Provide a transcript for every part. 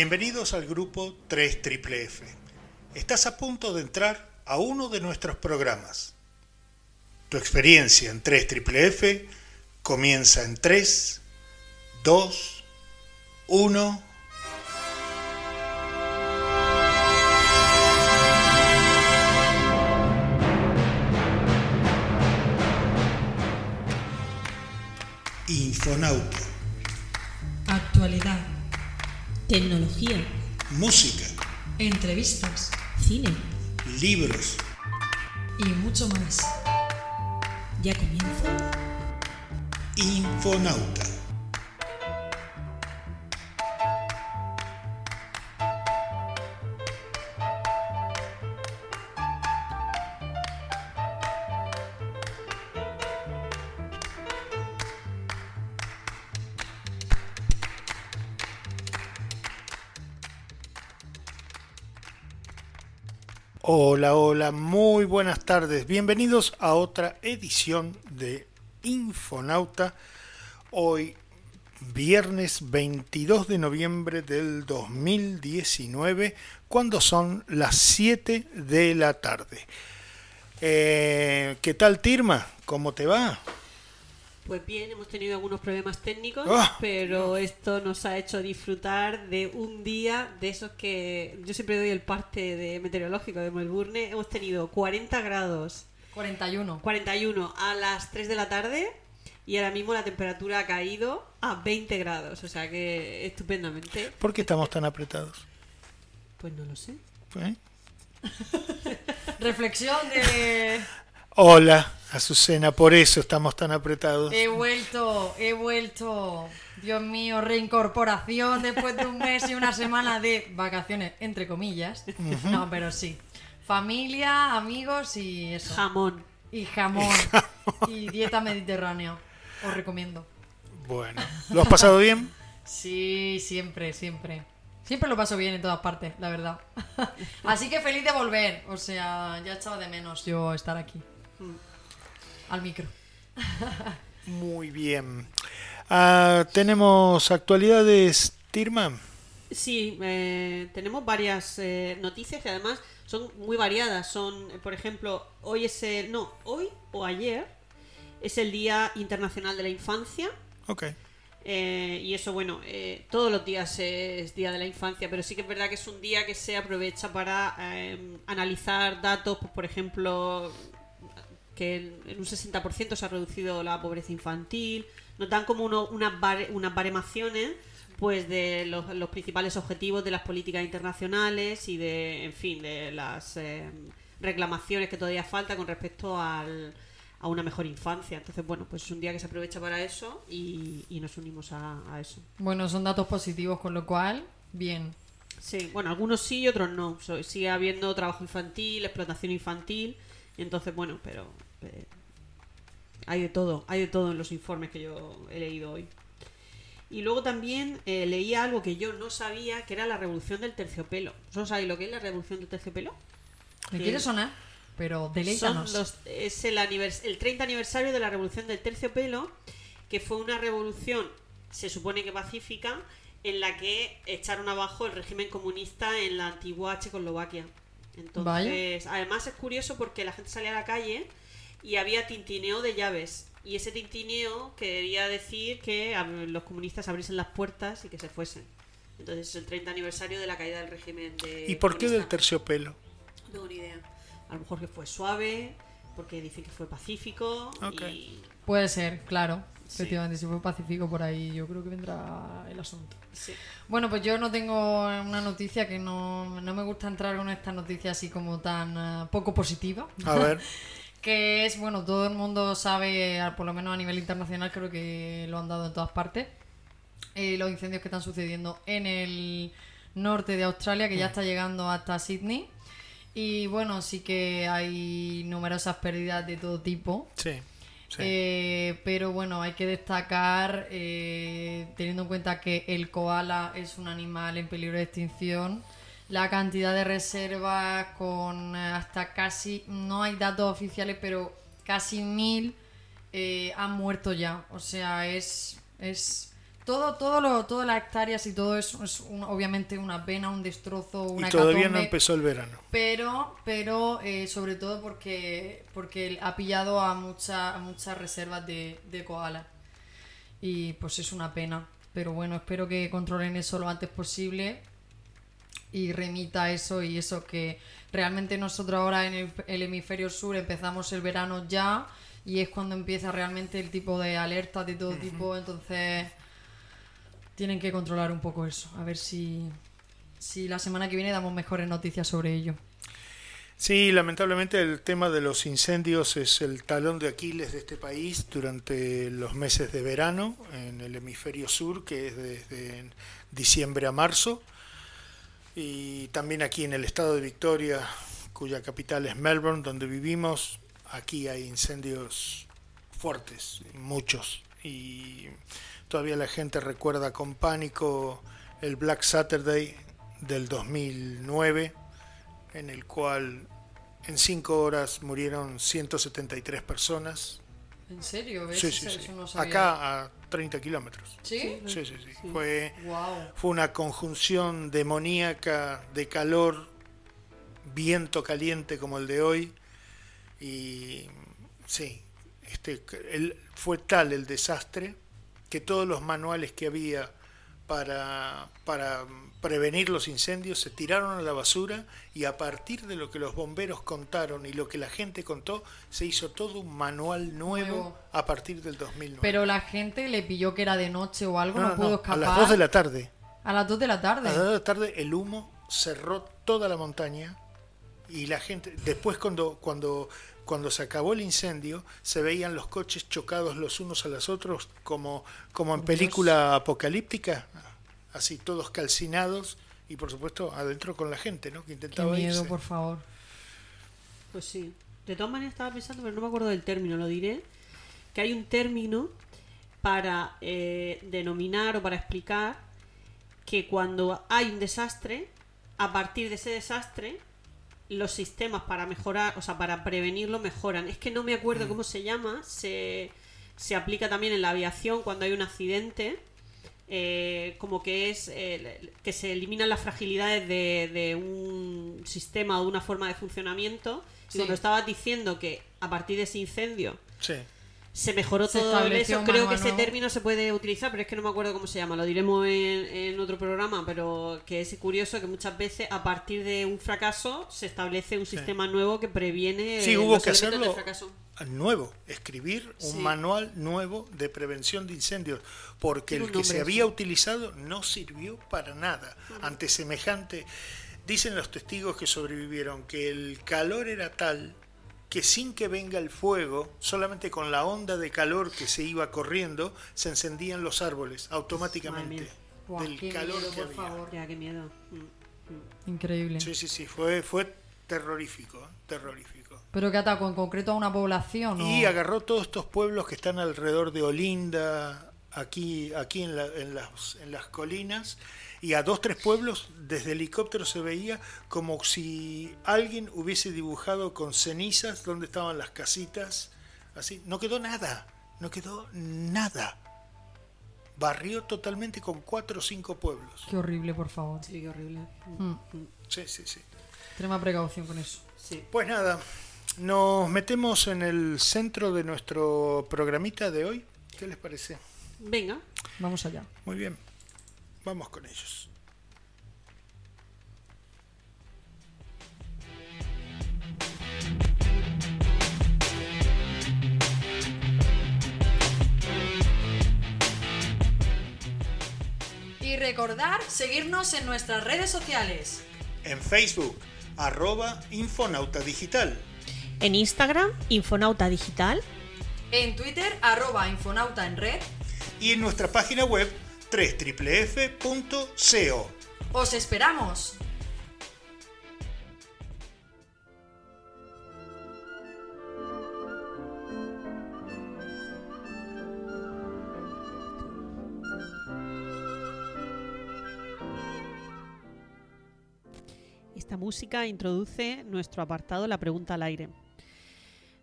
Bienvenidos al grupo 3 F. Estás a punto de entrar a uno de nuestros programas. Tu experiencia en 3 F comienza en 3, 2, 1. Infonauta. Actualidad. Tecnología. Música. Entrevistas. Cine. Libros. Y mucho más. Ya comienza. Infonauta. Hola, hola, muy buenas tardes. Bienvenidos a otra edición de Infonauta. Hoy, viernes 22 de noviembre del 2019, cuando son las 7 de la tarde. Eh, ¿Qué tal, Tirma? ¿Cómo te va? Pues bien, hemos tenido algunos problemas técnicos, Ah. pero esto nos ha hecho disfrutar de un día de esos que yo siempre doy el parte de meteorológico de Melbourne. Hemos tenido 40 grados, 41. 41 a las 3 de la tarde y ahora mismo la temperatura ha caído a 20 grados, o sea que estupendamente. ¿Por qué estamos tan apretados? Pues no lo sé. ¿Eh? Reflexión de... Hola, Azucena, por eso estamos tan apretados. He vuelto, he vuelto. Dios mío, reincorporación después de un mes y una semana de vacaciones, entre comillas. No, pero sí. Familia, amigos y eso. Jamón. Y jamón. Y dieta mediterránea. Os recomiendo. Bueno, ¿lo has pasado bien? Sí, siempre, siempre. Siempre lo paso bien en todas partes, la verdad. Así que feliz de volver. O sea, ya echaba de menos yo estar aquí. Al micro. Muy bien. Ah, tenemos actualidades, Tirma. Sí, eh, tenemos varias eh, noticias que además son muy variadas. Son, por ejemplo, hoy es el. No, hoy o ayer es el Día Internacional de la Infancia. Ok. eh, y eso, bueno, eh, todos los días es Día de la Infancia, pero sí que es verdad que es un día que se aprovecha para eh, analizar datos, pues, por ejemplo, que en, un 60% se ha reducido la pobreza infantil. Nos dan como uno- unas, unas baremaciones pues de los, los principales objetivos de las políticas internacionales y de, en fin, de las eh, reclamaciones que todavía falta con respecto al, a una mejor infancia. Entonces, bueno, pues es un día que se aprovecha para eso y, y nos unimos a, a eso. Bueno, son datos positivos, con lo cual, bien. Sí, bueno, algunos sí y otros no. So- sigue habiendo trabajo infantil, explotación infantil. Entonces, bueno, pero eh, hay de todo, hay de todo en los informes que yo he leído hoy. Y luego también eh, leía algo que yo no sabía, que era la revolución del terciopelo. ¿Vosotros sabéis lo que es la revolución del terciopelo? Me quiere sonar, pero Son deleítanos. los- es el, el 30 aniversario de la revolución del terciopelo, que fue una revolución, se supone que pacífica, en la que echaron abajo el régimen comunista en la antigua Checoslovaquia. Entonces, además es curioso porque la gente salía a la calle y había tintineo de llaves. Y ese tintineo quería decir que los comunistas abriesen las puertas y que se fuesen. Entonces es el 30 aniversario de la caída del régimen de ¿Y por qué del terciopelo? No tengo ni idea. A lo mejor que fue suave, porque dicen que fue pacífico. Y Puede ser, claro. Sí. Efectivamente, si fue pacífico por ahí, yo creo que vendrá el asunto. sí. Bueno, pues yo no tengo una noticia que no, no me gusta entrar con esta noticia así como tan eh, poco positiva. A ver, que es, bueno, todo el mundo sabe, por lo menos a nivel internacional, creo que lo han dado en todas partes, eh, los incendios que están sucediendo en el norte de Australia, que ya está llegando hasta Sydney. Y bueno, sí que hay numerosas pérdidas de todo tipo. sí. sí. Eh, pero bueno, hay que destacar, eh, teniendo en cuenta que el koala es un animal en peligro de extinción, la cantidad de reservas con eh, hasta casi, no hay datos oficiales, pero casi mil eh, han muerto ya. O sea, es, es todo, todo lo, todas las hectáreas y todo eso es un- obviamente una pena, un destrozo, una y todavía no empezó el verano. Pero, pero eh, sobre todo porque, porque ha pillado a, mucha- a muchas reservas de, de koala. Y pues es una pena. Pero bueno, espero que controlen eso lo antes posible y remita eso y eso que realmente nosotros ahora en el, el hemisferio sur empezamos el verano ya y es cuando empieza realmente el tipo de alertas de todo tipo, entonces tienen que controlar un poco eso, a ver si, si la semana que viene damos mejores noticias sobre ello. Sí, lamentablemente el tema de los incendios es el talón de Aquiles de este país durante los meses de verano en el hemisferio sur, que es desde diciembre a marzo, y también aquí en el estado de Victoria, cuya capital es Melbourne, donde vivimos, aquí hay incendios fuertes, muchos, y todavía la gente recuerda con pánico el Black Saturday del 2009 en el cual en cinco horas murieron 173 personas. ¿En serio? ¿Ves? Sí, sí, Eso- sí. eso no sabía. Acá a 30 kilómetros. ¿Sí? Sí, sí, sí. Fue, Wow. fue una conjunción demoníaca de calor, viento caliente como el de hoy. Y sí, este, el- fue tal el desastre que todos los manuales que había para, para prevenir los incendios se tiraron a la basura y a partir de lo que los bomberos contaron y lo que la gente contó, se hizo todo un manual nuevo, Nuevo. a partir del 2009. Pero la gente le pilló que era de noche o algo, No, pudo no, escapar. a las 2 de la tarde. A las 2 de la tarde. A las 2 de la tarde el humo cerró toda la montaña y la gente, después cuando, cuando, cuando se acabó el incendio, se veían los coches chocados los unos a los otros como, como en película apocalíptica, así todos calcinados y por supuesto adentro con la gente, ¿no? Que Qué intentaba miedo, irse. por favor. Pues sí. De todas maneras estaba pensando, pero no me acuerdo del término, lo diré, que hay un término para eh, denominar o para explicar que cuando hay un desastre, a partir de ese desastre, los sistemas para mejorar, o sea, para prevenirlo mejoran. Es que no me acuerdo cómo se llama, se, se aplica también en la aviación cuando hay un accidente. eh, como que es eh, que se eliminan las fragilidades de, de un sistema o de una forma de funcionamiento. Y Sí. cuando estabas diciendo que a partir de ese incendio Sí. Se mejoró Se todo eso. Creo que ese término se puede utilizar, pero es que no me acuerdo cómo se llama. Lo diremos en, en otro programa, pero que es curioso que muchas veces a partir de un fracaso se establece un sistema nuevo que previene Sí, eh, hubo los que hacerlo del fracaso. nuevo, escribir un Sí. manual nuevo de prevención de incendios, porque el que se había utilizado no sirvió para nada ante semejante. Dicen los testigos que sobrevivieron que el calor era tal que sin que venga el fuego, solamente con la onda de calor que se iba corriendo, se encendían los árboles automáticamente del qué calor miedo, que por había. favor. Ya, qué miedo. Mm, mm. Increíble. Sí, sí, sí, fue, fue terrorífico, ¿eh? terrorífico. ¿Pero que atacó en concreto a una población? o- Y agarró todos estos pueblos que están alrededor de Olinda, aquí, aquí en, la- en las, en las colinas, y a dos, tres pueblos desde helicóptero se veía como si alguien hubiese dibujado con cenizas donde estaban las casitas, así. No quedó nada, no quedó nada. Barrió totalmente con cuatro o cinco pueblos. Qué horrible, por favor. Sí, qué horrible. Mm. Sí, sí, sí. Extrema precaución con eso. Sí. Pues nada, nos metemos en el centro de nuestro programita de hoy. ¿Qué les parece? Venga. Vamos allá. Muy bien, vamos con ellos. Y recordar seguirnos en nuestras redes sociales. En Facebook, arroba Infonauta Digital. En Instagram, Infonauta Digital. En Twitter, arroba Infonauta en red. Y en nuestra página web, www.co. ¡Os esperamos! Esta música introduce nuestro apartado La pregunta al aire.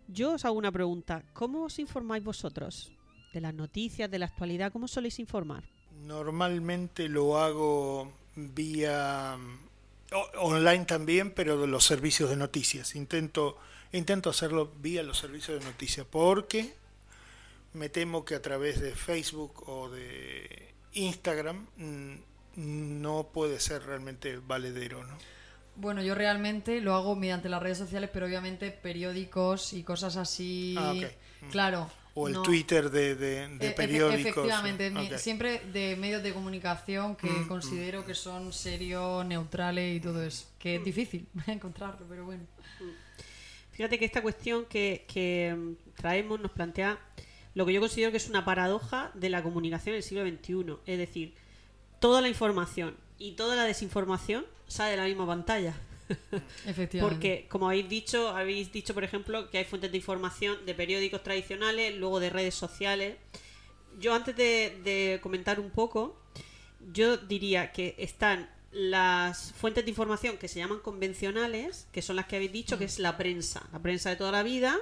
Yo os hago una pregunta. ¿Cómo os informáis vosotros? De las noticias, de la actualidad, ¿cómo soléis informar? Normalmente lo hago vía online también, pero de los servicios de noticias. Intento intento hacerlo vía los servicios de noticias porque me temo que a través de Facebook o de Instagram mm, no puede ser realmente valedero, ¿no? Bueno, yo realmente lo hago mediante las redes sociales, pero obviamente periódicos y cosas así. Ah, ok. Mm. Claro. O el no. Twitter de, de- E- de efe- periódicos. Efectivamente, siempre de medios de comunicación que Mm, considero que son serios, neutrales y todo eso. Que es difícil encontrarlo, pero bueno. Fíjate que esta cuestión que, que, mm, traemos nos plantea lo que yo considero que es una paradoja de la comunicación del siglo XXI. Es decir, toda la información y toda la desinformación sale de la misma pantalla. Porque, como habéis dicho, habéis dicho, por ejemplo, que hay fuentes de información de periódicos tradicionales, luego de redes sociales. Yo antes de comentar un poco, yo diría que están las fuentes de información que se llaman convencionales, que son las que habéis dicho, que es la prensa, la prensa de toda la vida,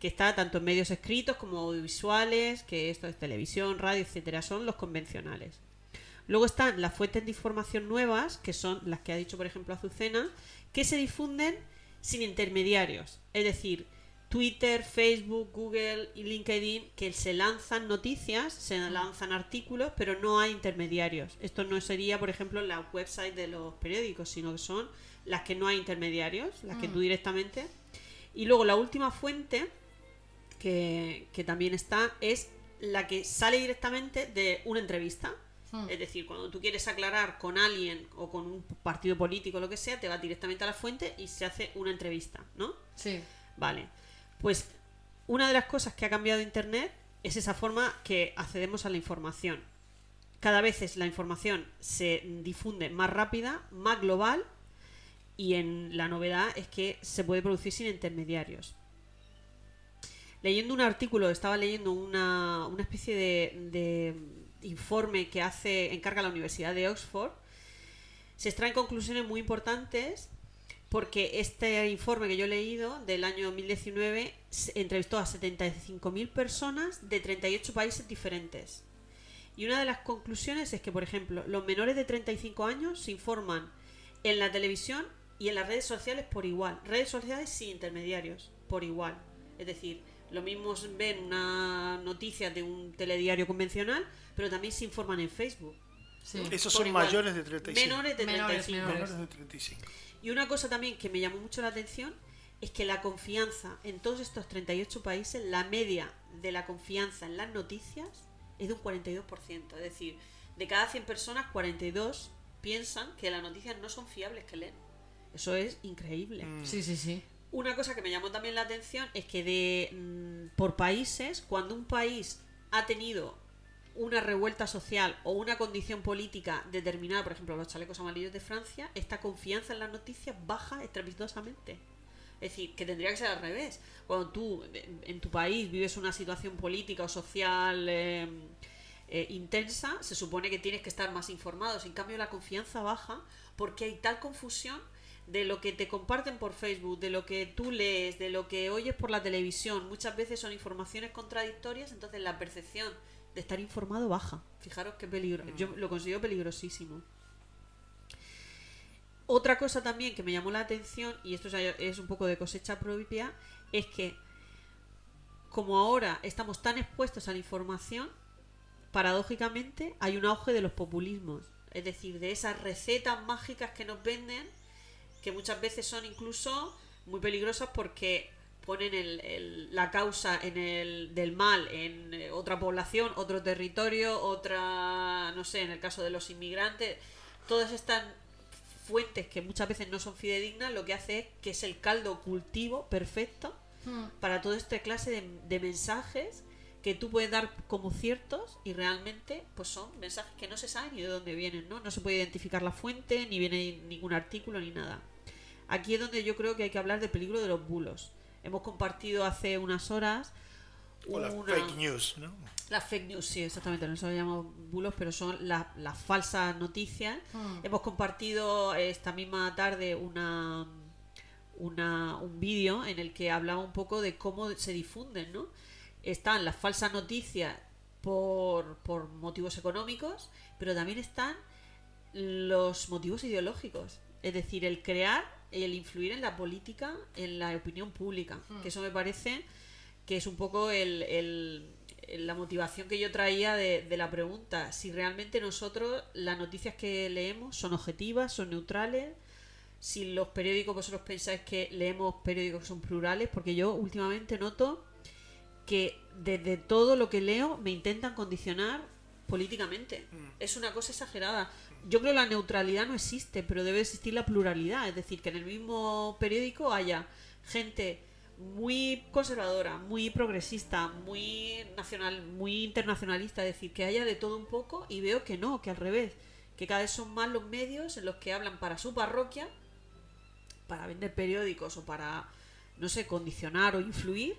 que está tanto en medios escritos como audiovisuales, que esto es televisión, radio, etcétera, son los convencionales. Luego están las fuentes de información nuevas, que son las que ha dicho, por ejemplo, Azucena, que se difunden sin intermediarios. Es decir, Twitter, Facebook, Google y LinkedIn, que se lanzan noticias, se lanzan artículos, pero no hay intermediarios. Esto no sería, por ejemplo, la website de los periódicos, sino que son las que no hay intermediarios, las que tú directamente. Y luego la última fuente, que, que también está, es la que sale directamente de una entrevista. Hmm. Es decir, cuando tú quieres aclarar con alguien o con un partido político o lo que sea, te vas directamente a la fuente y se hace una entrevista, ¿no? Sí. Vale. Pues una de las cosas que ha cambiado Internet es esa forma que accedemos a la información. Cada vez es- la información se difunde más rápida, más global y en la novedad es que se puede producir sin intermediarios. Leyendo un artículo, estaba leyendo una, una especie de, de informe que hace, encarga la Universidad de Oxford, se extraen conclusiones muy importantes porque este informe que yo he leído del año 2019 se- entrevistó a 75.000 personas de 38 países diferentes. Y una de las conclusiones es que, por ejemplo, los menores de 35 años se informan en la televisión y en las redes sociales por igual. Redes sociales sin intermediarios, por igual. Es decir, lo mismo ven una noticia de un telediario convencional, pero también se informan en Facebook. Sí. Esos son igual. mayores de 35. Menores de Menores, 35. menores. Menores de 35. Y una cosa también que me llamó mucho la atención es que la confianza en todos estos 38 países, la media de la confianza en las noticias es de un 42%. Es decir, de cada 100 personas, 42 piensan que las noticias no son fiables que leen. Eso es increíble. Sí, sí, sí. Una cosa que me llamó también la atención es que de mm, por países, cuando un país ha tenido una revuelta social o una condición política determinada, por ejemplo, los chalecos amarillos de Francia, esta confianza en las noticias baja estrepitosamente. Es decir, que tendría que ser al revés. Cuando tú en tu país vives una situación política o social eh, eh, intensa, se supone que tienes que estar más informado. En cambio, la confianza baja porque hay tal confusión de lo que te comparten por Facebook, de lo que tú lees, de lo que oyes por la televisión. Muchas veces son informaciones contradictorias, entonces la percepción de estar informado baja. Fijaros qué peligro. Yo lo considero peligrosísimo. Otra cosa también que me llamó la atención, y esto es- un poco de cosecha propia, es que como ahora estamos tan expuestos a la información, paradójicamente hay un auge de los populismos. Es decir, de esas recetas mágicas que nos venden, que muchas veces son incluso muy peligrosas porque ponen el- el- la causa en el, del mal en eh, otra población, otro territorio, otra, no sé, en el caso de los inmigrantes, todas estas fuentes que muchas veces no son fidedignas, lo que hace es que es el caldo cultivo perfecto Hmm. para toda esta clase de, de mensajes que tú puedes dar como ciertos y realmente pues son mensajes que no se sabe ni de dónde vienen, ¿no? No se puede identificar la fuente, ni viene ningún artículo, ni nada. Aquí es donde yo creo que hay que hablar del peligro de los bulos. Hemos compartido hace unas horas O las una- fake news, ¿no? las fake news, sí, exactamente, no se lo llamamos bulos, pero son la- las falsas noticias. Hmm. Hemos compartido esta misma tarde una, una un vídeo en el que hablaba un poco de cómo se difunden, ¿no? Están las falsas noticias por, por motivos económicos, pero también están los motivos ideológicos. Es decir, el crear el influir en la política, en la opinión pública. Que eso me parece que es un poco el, el- la motivación que yo traía de, de la pregunta. Si realmente nosotros las noticias que leemos son objetivas, son neutrales. Si los periódicos vosotros pensáis que leemos periódicos que son plurales, porque yo últimamente noto que desde todo lo que leo me intentan condicionar políticamente. Es una cosa exagerada. Yo creo que la neutralidad no existe, pero debe existir la pluralidad. Es decir, que en el mismo periódico haya gente muy conservadora, muy progresista, muy nacional, muy internacionalista, es decir, que haya de todo un poco y veo que no, que al revés, que cada vez son más los medios en los que hablan para su parroquia, para vender periódicos o para, no sé, condicionar o influir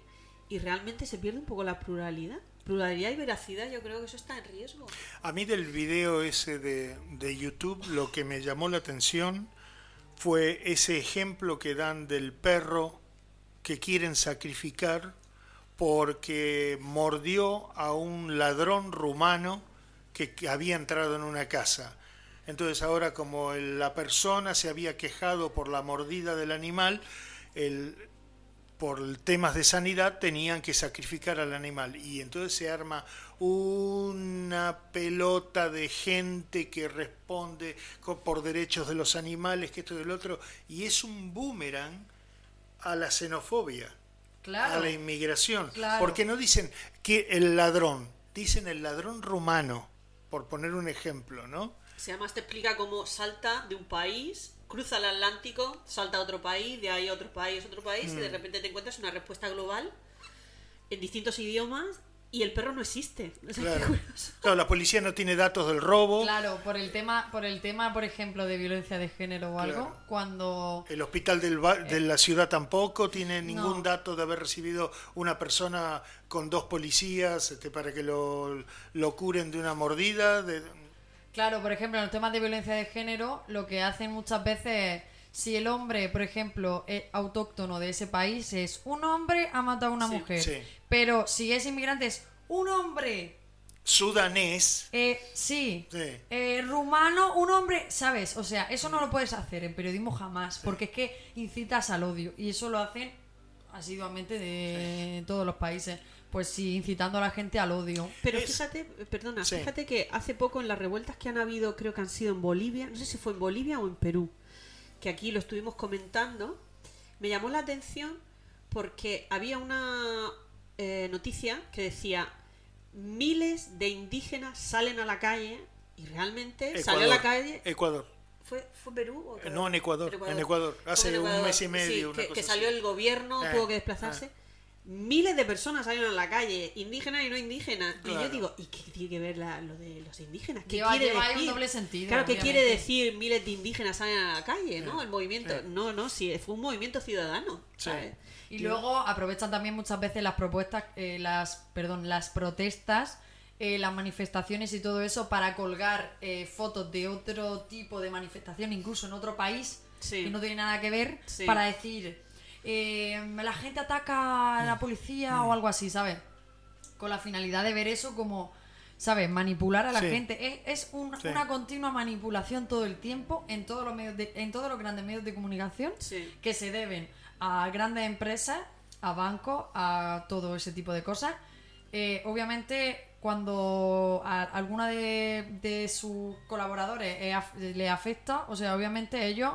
y realmente se pierde un poco la pluralidad. Pluralidad y veracidad, yo creo que eso está en riesgo. A mí del video ese de, de YouTube lo que me llamó la atención fue ese ejemplo que dan del perro que quieren sacrificar porque mordió a un ladrón rumano que, había entrado en una casa. Entonces ahora como la persona se había quejado por la mordida del animal, el, por temas de sanidad tenían que sacrificar al animal y entonces se arma una pelota de gente que responde por derechos de los animales, que esto y del otro, y es un boomerang a la xenofobia, Claro. a la inmigración, Claro. porque no dicen que el ladrón, dicen el ladrón rumano, por poner un ejemplo, ¿no? Se además te explica cómo salta de un país, cruza el Atlántico, salta a otro país, de ahí a otro país, otro país, Mm. y de repente te encuentras una respuesta global en distintos idiomas y el perro no existe. O sea, qué Claro. la policía no tiene datos del robo, Claro, por el tema, por el tema, por ejemplo, de violencia de género o algo, Claro. cuando El hospital del ba- de la ciudad tampoco tiene ningún Eh, no. dato de haber recibido una persona con dos policías este, para que lo, lo curen de una mordida. De... Claro, por ejemplo, en los temas de violencia de género, lo que hacen muchas veces es, si el hombre, por ejemplo, es autóctono de ese país, es un hombre ha matado a una Sí, mujer. sí. Pero si es inmigrante, es un hombre, Sudanés. eh, sí, Sí. eh, rumano, un hombre, ¿sabes? O sea, eso no lo puedes hacer en periodismo jamás, porque es que incitas al odio. Y eso lo hacen asiduamente de todos los países. Pues sí, incitando a la gente al odio. Pero Es- fíjate, perdona, Sí. fíjate que hace poco en las revueltas que han habido, creo que han sido en Bolivia, no sé si fue en Bolivia o en Perú, que aquí lo estuvimos comentando, me llamó la atención porque había una eh, noticia que decía miles de indígenas salen a la calle y realmente salió a la calle Ecuador. ¿Fue, fue Perú? o Eh, no, en Ecuador, en Ecuador. Hace en un mes y medio, Sí, una que, cosa que salió así. el gobierno, Eh, tuvo que desplazarse. eh. Miles de personas salieron a la calle, indígenas y no indígenas. Y yo digo, ¿y qué tiene que ver la- lo de los indígenas? ¿Qué Lleva- quiere un doble sentido, Claro, ¿qué obviamente. quiere decir miles de indígenas salen a la calle, no? El movimiento. No, no, sí, fue un movimiento ciudadano. Sí. ¿sabes? Y luego aprovechan también muchas veces las propuestas, eh, las, perdón, las protestas, eh, las manifestaciones y todo eso para colgar eh, fotos de otro tipo de manifestación, incluso en otro país, que no tiene nada que ver, Sí. para decir, eh, la gente ataca a la policía o algo así, ¿sabes? Con la finalidad de ver eso como, ¿sabes? Manipular a la Sí. gente. Es, es un- Sí. una continua manipulación todo el tiempo en todos los medios de- en todos los grandes medios de comunicación Sí. que se deben a grandes empresas, a bancos, a todo ese tipo de cosas. Eh, obviamente, cuando a alguna de, de sus colaboradores eh, af- le afecta, o sea, obviamente ellos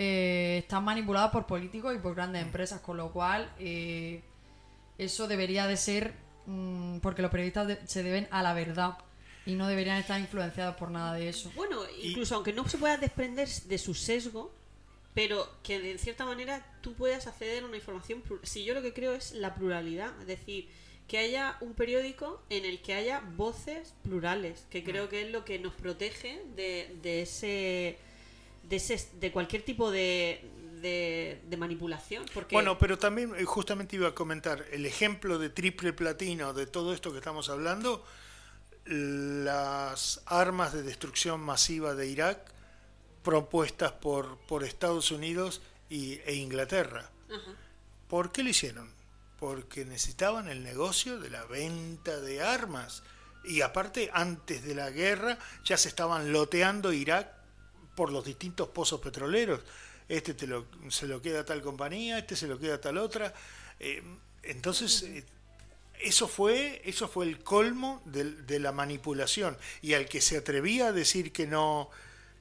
eh, están manipulados por políticos y por grandes empresas, con lo cual eh, eso debería de ser, mm, porque los periodistas de- se deben a la verdad y no deberían estar influenciados por nada de eso. Bueno, incluso aunque no se pueda desprender de su sesgo, pero que de cierta manera tú puedas acceder a una información. Si yo lo que creo es la pluralidad, es decir, que haya un periódico en el que haya voces plurales, que creo que es lo que nos protege de, de ese. De, ese, de cualquier tipo de, de, de manipulación. Porque, Bueno, pero también eh, justamente iba a comentar el ejemplo de triple platino de todo esto que estamos hablando, las armas de destrucción masiva de Irak propuestas por, por Estados Unidos y, e Inglaterra. Ajá. ¿Por qué lo hicieron? Porque necesitaban el negocio de la venta de armas. Y aparte, antes de la guerra ya se estaban loteando Irak por los distintos pozos petroleros. Este te lo, se lo queda a tal compañía, este se lo queda a tal otra. Eh, entonces, eh, eso fue, eso fue el colmo de, de la manipulación. Y al que se atrevía a decir que no,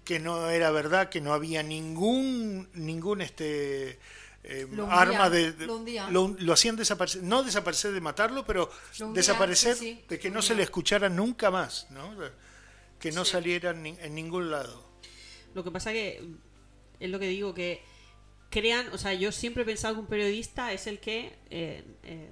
que no era verdad, que no había ningún, ningún este eh, Lo arma de, de- lo hundían. lo, lo hacían desaparecer, no desaparecer de matarlo, pero desaparecer sí, sí, de que no se le escuchara nunca más, ¿no? que no Sí. saliera en, ni- en ningún lado. Lo que pasa que es lo que digo, que crean, o sea, yo siempre he pensado que un periodista es el que eh, eh,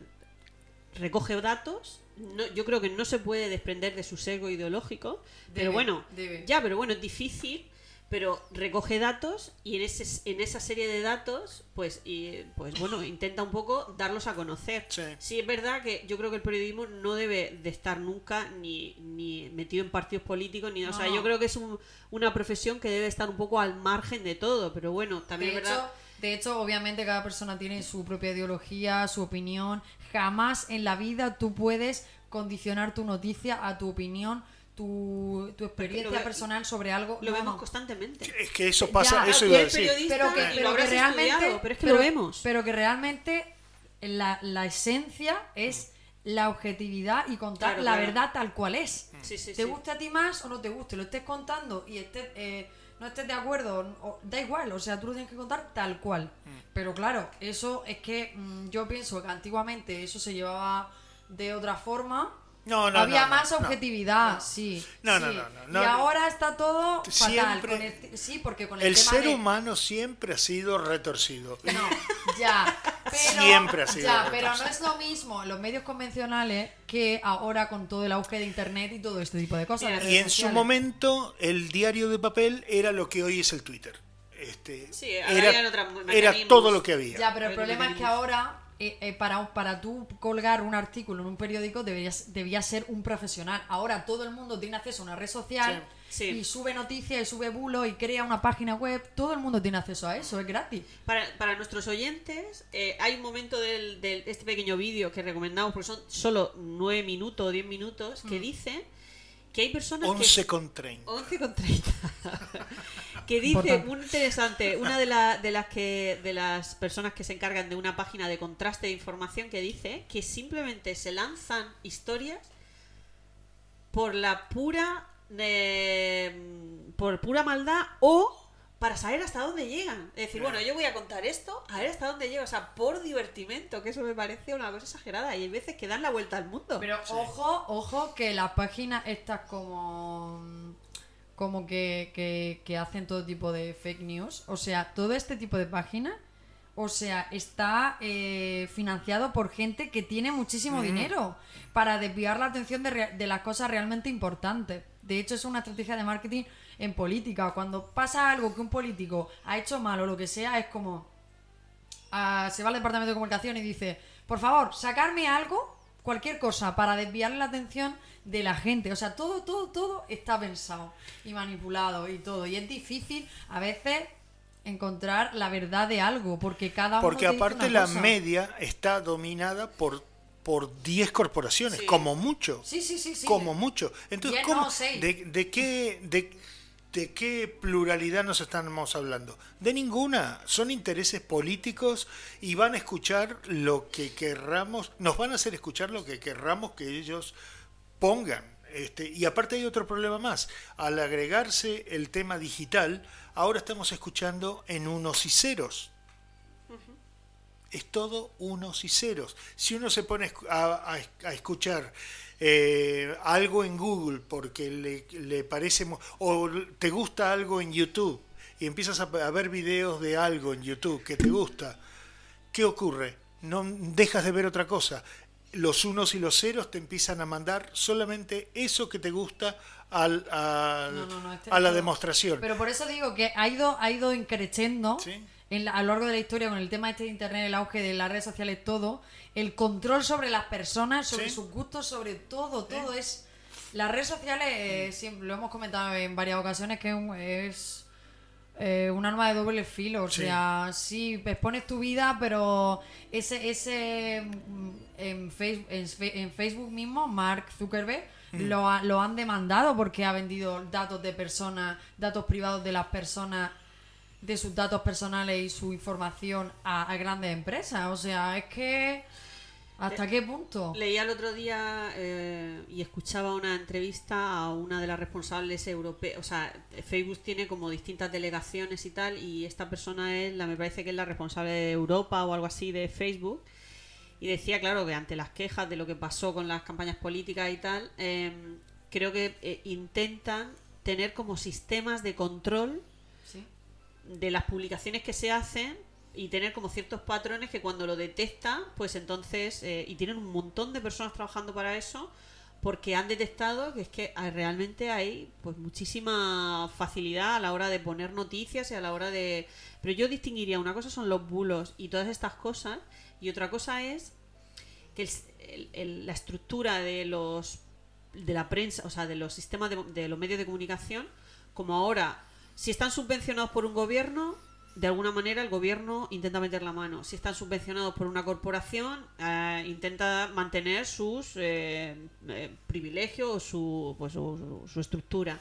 recoge datos. No, yo creo que no se puede desprender de su sesgo ideológico, pero bueno, debe. ya, pero bueno, es difícil, pero recoge datos y en ese en esa serie de datos, pues, y, pues bueno, intenta un poco darlos a conocer. Sí. es verdad que yo creo que el periodismo no debe de estar nunca ni, ni metido en partidos políticos, ni, o sea, yo creo que es un- una profesión que debe estar un poco al margen de todo, pero bueno, también De es verdad. hecho, de hecho, obviamente cada persona tiene su propia ideología, su opinión. Jamás en la vida tú puedes condicionar tu noticia a tu opinión, tu, tu experiencia ve- personal sobre algo. Lo No, vemos no. constantemente. Es que eso pasa, Ya, eso iba a decir. periodista pero que, pero que realmente pero es que pero- lo vemos. pero que realmente la, la esencia es la objetividad y contar Claro, la claro. verdad tal cual es Sí, sí, te sí. guste a ti más o no te guste lo estés contando y estés eh, no estés de acuerdo o- da igual o sea tú lo tienes que contar tal cual pero claro eso es que mm, yo pienso que antiguamente eso se llevaba de otra forma No, no, había no, más no. objetividad, sí. No, sí. no, no, no, y ahora está todo fatal. Con el- sí, porque con el, El tema ser de- humano siempre ha sido retorcido. no, ya. Pero, Siempre ha sido Ya, retorcido. pero no es lo mismo los medios convencionales que ahora con todo el auge de internet y todo este tipo de cosas. de Y en su momento el diario de papel era lo que hoy es el Twitter. Este, Sí, era mecanismos. todo lo que había. Ya, pero el problema es que ahora, eh, eh, para, para tú colgar un artículo en un periódico, deberías, debía ser un profesional. Ahora todo el mundo tiene acceso a una red social Sí. Sí. y sube noticias y sube bulos y crea una página web. Todo el mundo tiene acceso a eso, es gratis. Para, para nuestros oyentes, eh, hay un momento del, del- este pequeño vídeo que recomendamos, porque son solo 9 minutos o 10 minutos, que dice que hay personas que... 11 con 30. 11 con 30. que dice Importante. muy interesante, una de, la- de las que de las personas que se encargan de una página de contraste de información que dice que simplemente se lanzan historias por la pura eh, por pura maldad o para saber hasta dónde llegan. Es decir, bueno, yo voy a contar esto, a ver hasta dónde llega, o sea, por divertimento, que eso me parece una cosa exagerada. Y hay veces que dan la vuelta al mundo. Pero ojo, ojo, que las páginas estas como como que, que, que hacen todo tipo de fake news, o sea, todo este tipo de páginas, o sea, está eh, financiado por gente que tiene muchísimo dinero para desviar la atención de, de las cosas realmente importantes. De hecho, es una estrategia de marketing en política. Cuando pasa algo que un político ha hecho mal o lo que sea, es como, ah, se va al departamento de comunicación y dice, por favor, sacarme algo, cualquier cosa, para desviarle la atención de la gente. O sea, todo, todo, todo está pensado y manipulado y todo. Y es difícil a veces encontrar la verdad de algo, porque cada uno Porque te dice aparte una la cosa. media está dominada por por 10 corporaciones, Sí. como mucho. Sí, sí, sí, sí. Como mucho. Entonces, Diez, ¿cómo- no, seis. de, de qué, de, de qué pluralidad nos estamos hablando? De ninguna. Son intereses políticos y van a escuchar lo que querramos, nos van a hacer escuchar lo que querramos que ellos pongan. Este, y aparte hay otro problema más. Al agregarse el tema digital, ahora estamos escuchando en unos y ceros es todo unos y ceros. Si uno se pone a, a- a escuchar eh, algo en Google porque le, le parece, o te gusta algo en YouTube y empiezas a, a ver videos de algo en YouTube que te gusta, ¿qué ocurre? No dejas de ver otra cosa. Los unos y los ceros te empiezan a mandar solamente eso que te gusta al, al- No, no, no, este- a la demostración. Pero por eso digo que ha ido, ha ido increciendo Sí. en la- a lo largo de la historia con el tema este de internet, el auge de las redes sociales, todo, el control sobre las personas, sobre Sí. sus gustos, sobre todo, todo es... Las redes sociales, eh, siempre, lo hemos comentado en varias ocasiones, que es, un- es, eh, un arma de doble filo. O Sí. sea, sí, expones tu vida, pero ese, ese mm, en, Fe- en Facebook mismo, Mark Zuckerberg lo, ha- lo han demandado porque ha vendido datos de personas, datos privados de las personas, de sus datos personales y su información a, a grandes empresas. O sea, es que... ¿Hasta qué punto? Leía el otro día eh, y escuchaba una entrevista a una de las responsables europeas. O sea, Facebook tiene como distintas delegaciones y tal, y esta persona es la, me parece que es la responsable de Europa o algo así de Facebook. Y decía, claro, que ante las quejas de lo que pasó con las campañas políticas y tal, eh, creo que eh, intentan tener como sistemas de control Sí. de las publicaciones que se hacen y tener como ciertos patrones que cuando lo detecta, pues entonces, eh, y tienen un montón de personas trabajando para eso, porque han detectado que es que hay- realmente hay pues muchísima facilidad a la hora de poner noticias y a la hora de... Pero yo distinguiría, una cosa son los bulos y todas estas cosas, y otra cosa es que el- el- la estructura de los de la prensa, o sea, de los sistemas de, de los medios de comunicación, como ahora, si están subvencionados por un gobierno, de alguna manera el gobierno intenta meter la mano. Si están subvencionados por una corporación, eh, intenta mantener sus eh, eh, privilegios o su, pues, su, su- estructura.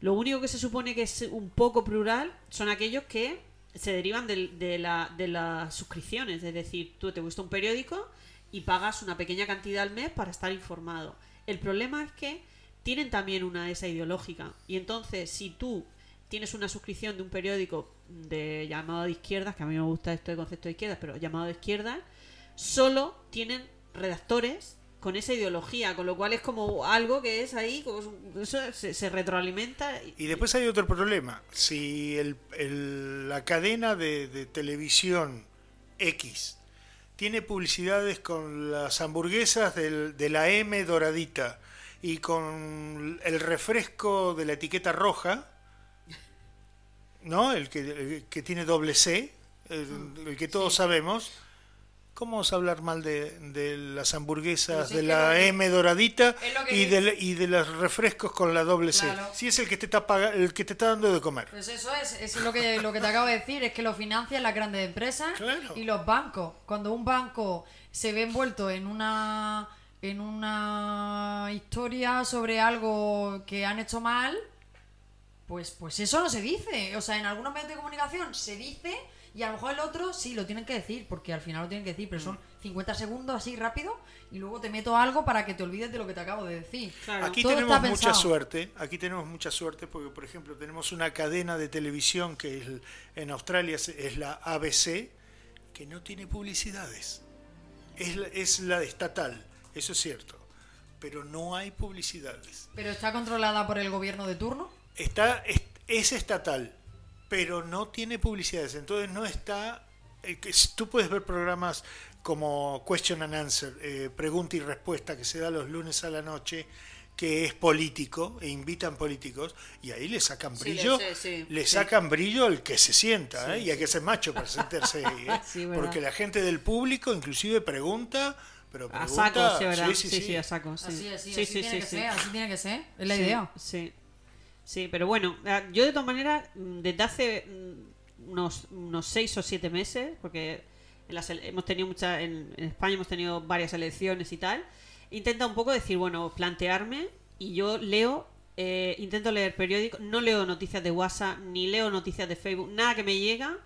Lo único que se supone que es un poco plural son aquellos que se derivan del- de, la- de las suscripciones. Es decir, tú te gusta un periódico y pagas una pequeña cantidad al mes para estar informado. El problema es que tienen también una esa ideológica. Y entonces, si tú tienes una suscripción de un periódico de llamado de izquierdas, que a mí me gusta esto de concepto de izquierdas, pero llamado de izquierdas, solo tienen redactores con esa ideología, con lo cual es como algo que es ahí, eso se, se retroalimenta. y- Y después hay otro problema. Si el- la cadena de, de televisión X tiene publicidades con las hamburguesas del- de la M doradita y con el refresco de la etiqueta roja, ¿no? El que, el que tiene doble C, el, el que todos sabemos. ¿Cómo vamos a hablar mal de, de las hamburguesas de la que- M doradita y, de, y de los refrescos con la doble C? Claro. Si es el que te está paga- el que te está dando de comer. Pues eso es, eso es lo que, lo que te acabo de decir, es que lo financian las grandes empresas Claro. y los bancos. Cuando un banco se ve envuelto en una en una historia sobre algo que han hecho mal, pues, pues eso no se dice. O sea, en algunos medios de comunicación se dice y a lo mejor el otro sí lo tienen que decir, porque al final lo tienen que decir, pero son 50 segundos así rápido y luego te meto algo para que te olvides de lo que te acabo de decir. Claro. Aquí Todo tenemos mucha pensado. suerte, aquí tenemos mucha suerte porque, por ejemplo, tenemos una cadena de televisión que es, en Australia es, es la ABC, que no tiene publicidades. Es, la- es la estatal, eso es cierto, pero no hay publicidades. Pero está controlada por el gobierno de turno. Está, es, es estatal, pero no tiene publicidades, entonces no está... eh, que Tú puedes ver programas como Question and Answer, eh, pregunta y respuesta que se da los lunes a la noche, que es político e invitan políticos y ahí le sacan Sí, brillo, le- sí, sí, le sí. sacan brillo al que se sienta, ¿eh? y hay que ser macho para sentarse ahí, ¿eh? Porque la gente del público inclusive pregunta, pero A pregunta, saco, sí, ¿verdad? sí, Sí, sí, sí, sí. a saco. Sí, Así, así, sí, así sí, tiene sí, que sí. ser, así tiene que ser. Es la Sí, idea. Sí. Sí, pero bueno, eh, yo de todas maneras, mm, desde hace mm, unos, unos seis o siete meses, porque en las hemos tenido muchas, en, en España hemos tenido varias elecciones y tal, intenta un poco decir, bueno, plantearme y yo leo, eh, intento leer periódicos, no leo noticias de WhatsApp, ni leo noticias de Facebook, nada que me llega,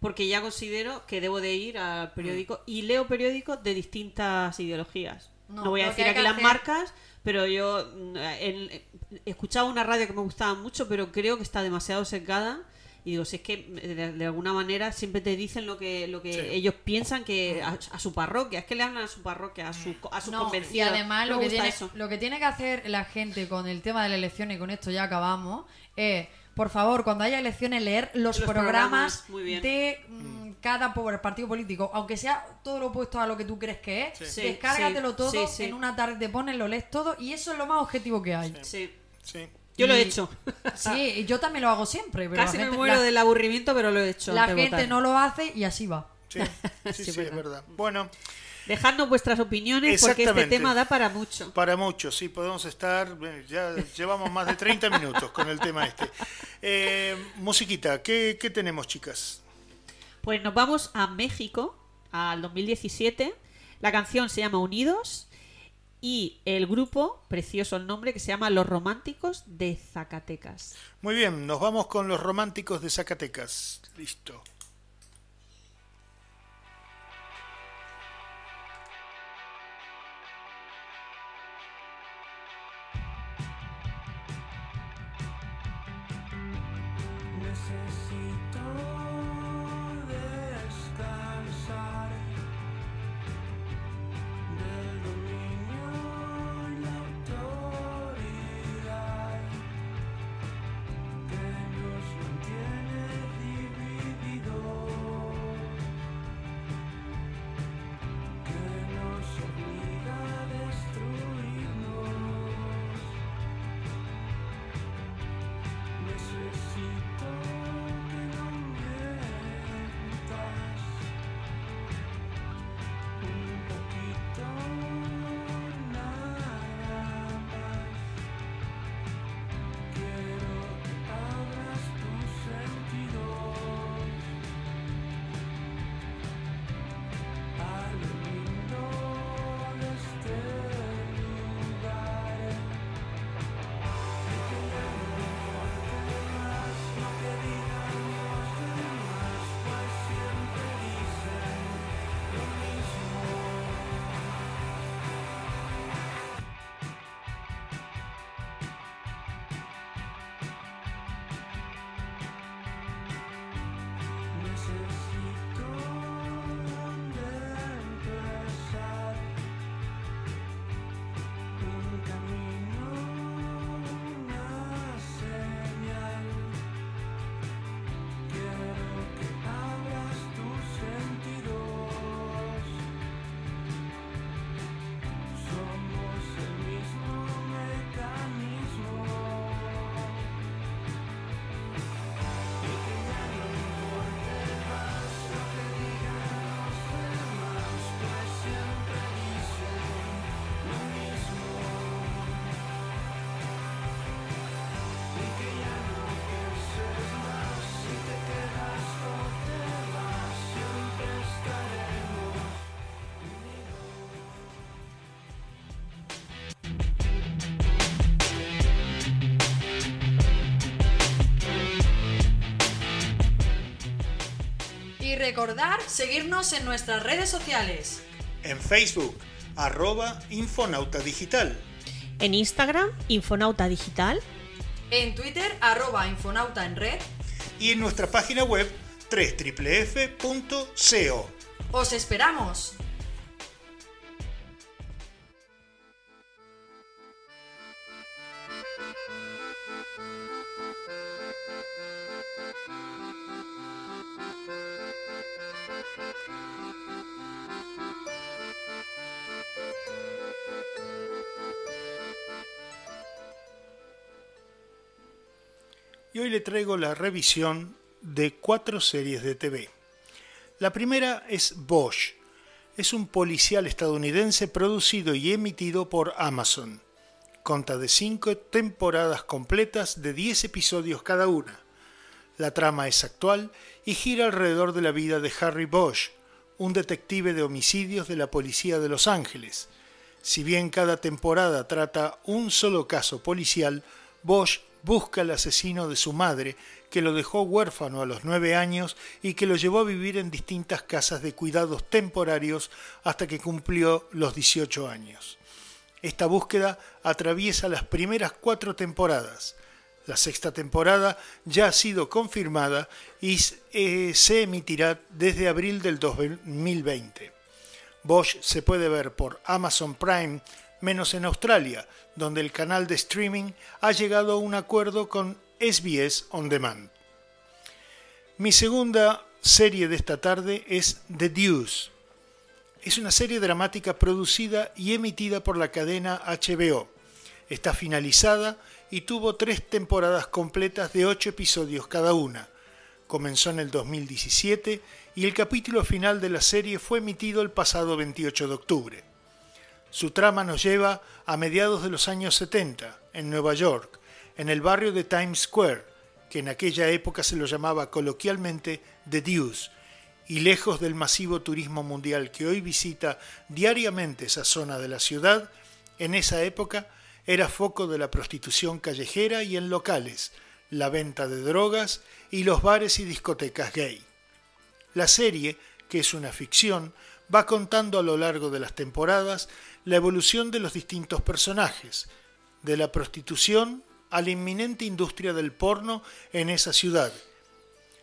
porque ya considero que debo de ir al periódico y leo periódicos de distintas ideologías. No, No, voy a decir aquí las hacer- marcas, pero yo mm, en- escuchaba una radio que me gustaba mucho, pero creo que está demasiado sesgada. Y digo, si es que eh, de, de alguna manera siempre te dicen lo que, lo que Sí. ellos piensan que a, a su parroquia, es que le hablan a su parroquia, a su, a su No, y además lo que, tiene, eso. lo que tiene que hacer la gente con el tema de la elección, y con esto ya acabamos, es, por favor, cuando haya elecciones, leer los, Los programas, programas, muy bien. de mm, cada po- partido político, aunque sea todo lo opuesto a lo que tú crees que es, Sí. descárgatelo Sí, todo, sí, sí. en una tarde te pones, lo lees todo, y eso es lo más objetivo que hay. Sí. Sí. Yo lo he hecho. Sí, y yo también lo hago siempre, pero Casi la me muero la, del aburrimiento, pero lo he hecho. la gente votar. no lo hace y así va. Sí, sí, sí, es verdad. verdad. Bueno, Dejadnos vuestras opiniones porque este tema da para mucho. Para muchos, sí, podemos estar, eh, ya llevamos más de 30 minutos con el tema este. Eh, musiquita, ¿qué, qué tenemos, chicas? Pues nos vamos a México, al 2017. La canción se llama Unidos y el grupo, precioso el nombre, que se llama Los Románticos de Zacatecas. Muy bien, nos vamos con los románticos de Zacatecas. Listo. Recordar seguirnos en nuestras redes sociales. En Facebook, arroba Infonauta Digital. En Instagram, Infonauta Digital. En Twitter, arroba Infonauta en red. Y en nuestra página web www.co. ¡Os esperamos! Hoy le traigo la revisión de cuatro series de TV. La primera es Bosch. Es un policial estadounidense producido y emitido por Amazon. Conta de cinco temporadas completas de 10 episodios cada una. La trama es actual y gira alrededor de la vida de Harry Bosch, un detective de homicidios de la Policía de Los Ángeles. Si bien cada temporada trata un solo caso policial, Bosch busca al asesino de su madre, que lo dejó huérfano a los nueve años y que lo llevó a vivir en distintas casas de cuidados temporarios hasta que cumplió los 18 años. Esta búsqueda atraviesa las primeras cuatro temporadas. La sexta temporada ya ha sido confirmada y eh, se emitirá desde abril del 2020. Bosch se puede ver por Amazon Prime, menos en Australia, donde el canal de streaming ha llegado a un acuerdo con SBS On Demand. Mi segunda serie de esta tarde es The Deuce. Es una serie dramática producida y emitida por la cadena HBO. Está finalizada y tuvo tres temporadas completas de ocho episodios cada una. Comenzó en el 2017 y el capítulo final de la serie fue emitido el pasado 28 de octubre. Su trama nos lleva a mediados de los años 70, en Nueva York, en el barrio de Times Square, que en aquella época se lo llamaba coloquialmente The Deuce, y lejos del masivo turismo mundial que hoy visita diariamente esa zona de la ciudad, En esa época era foco de la prostitución callejera y en locales, la venta de drogas y los bares y discotecas gay. La serie, que es una ficción, va contando a lo largo de las temporadas la evolución de los distintos personajes, de la prostitución a la inminente industria del porno en esa ciudad,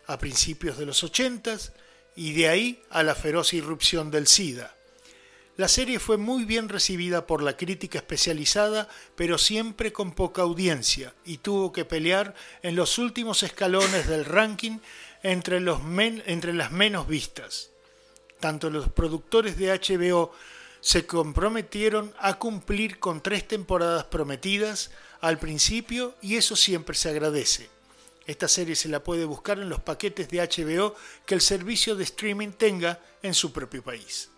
a principios de los ochentas y de ahí a la feroz irrupción del SIDA. La serie fue muy bien recibida por la crítica especializada, pero siempre con poca audiencia, y tuvo que pelear en los últimos escalones del ranking entre, entre las menos vistas. Tanto los productores de HBO se comprometieron a cumplir con tres temporadas prometidas al principio y eso siempre se agradece. Esta serie se la puede buscar en los paquetes de HBO que el servicio de streaming tenga en su propio país.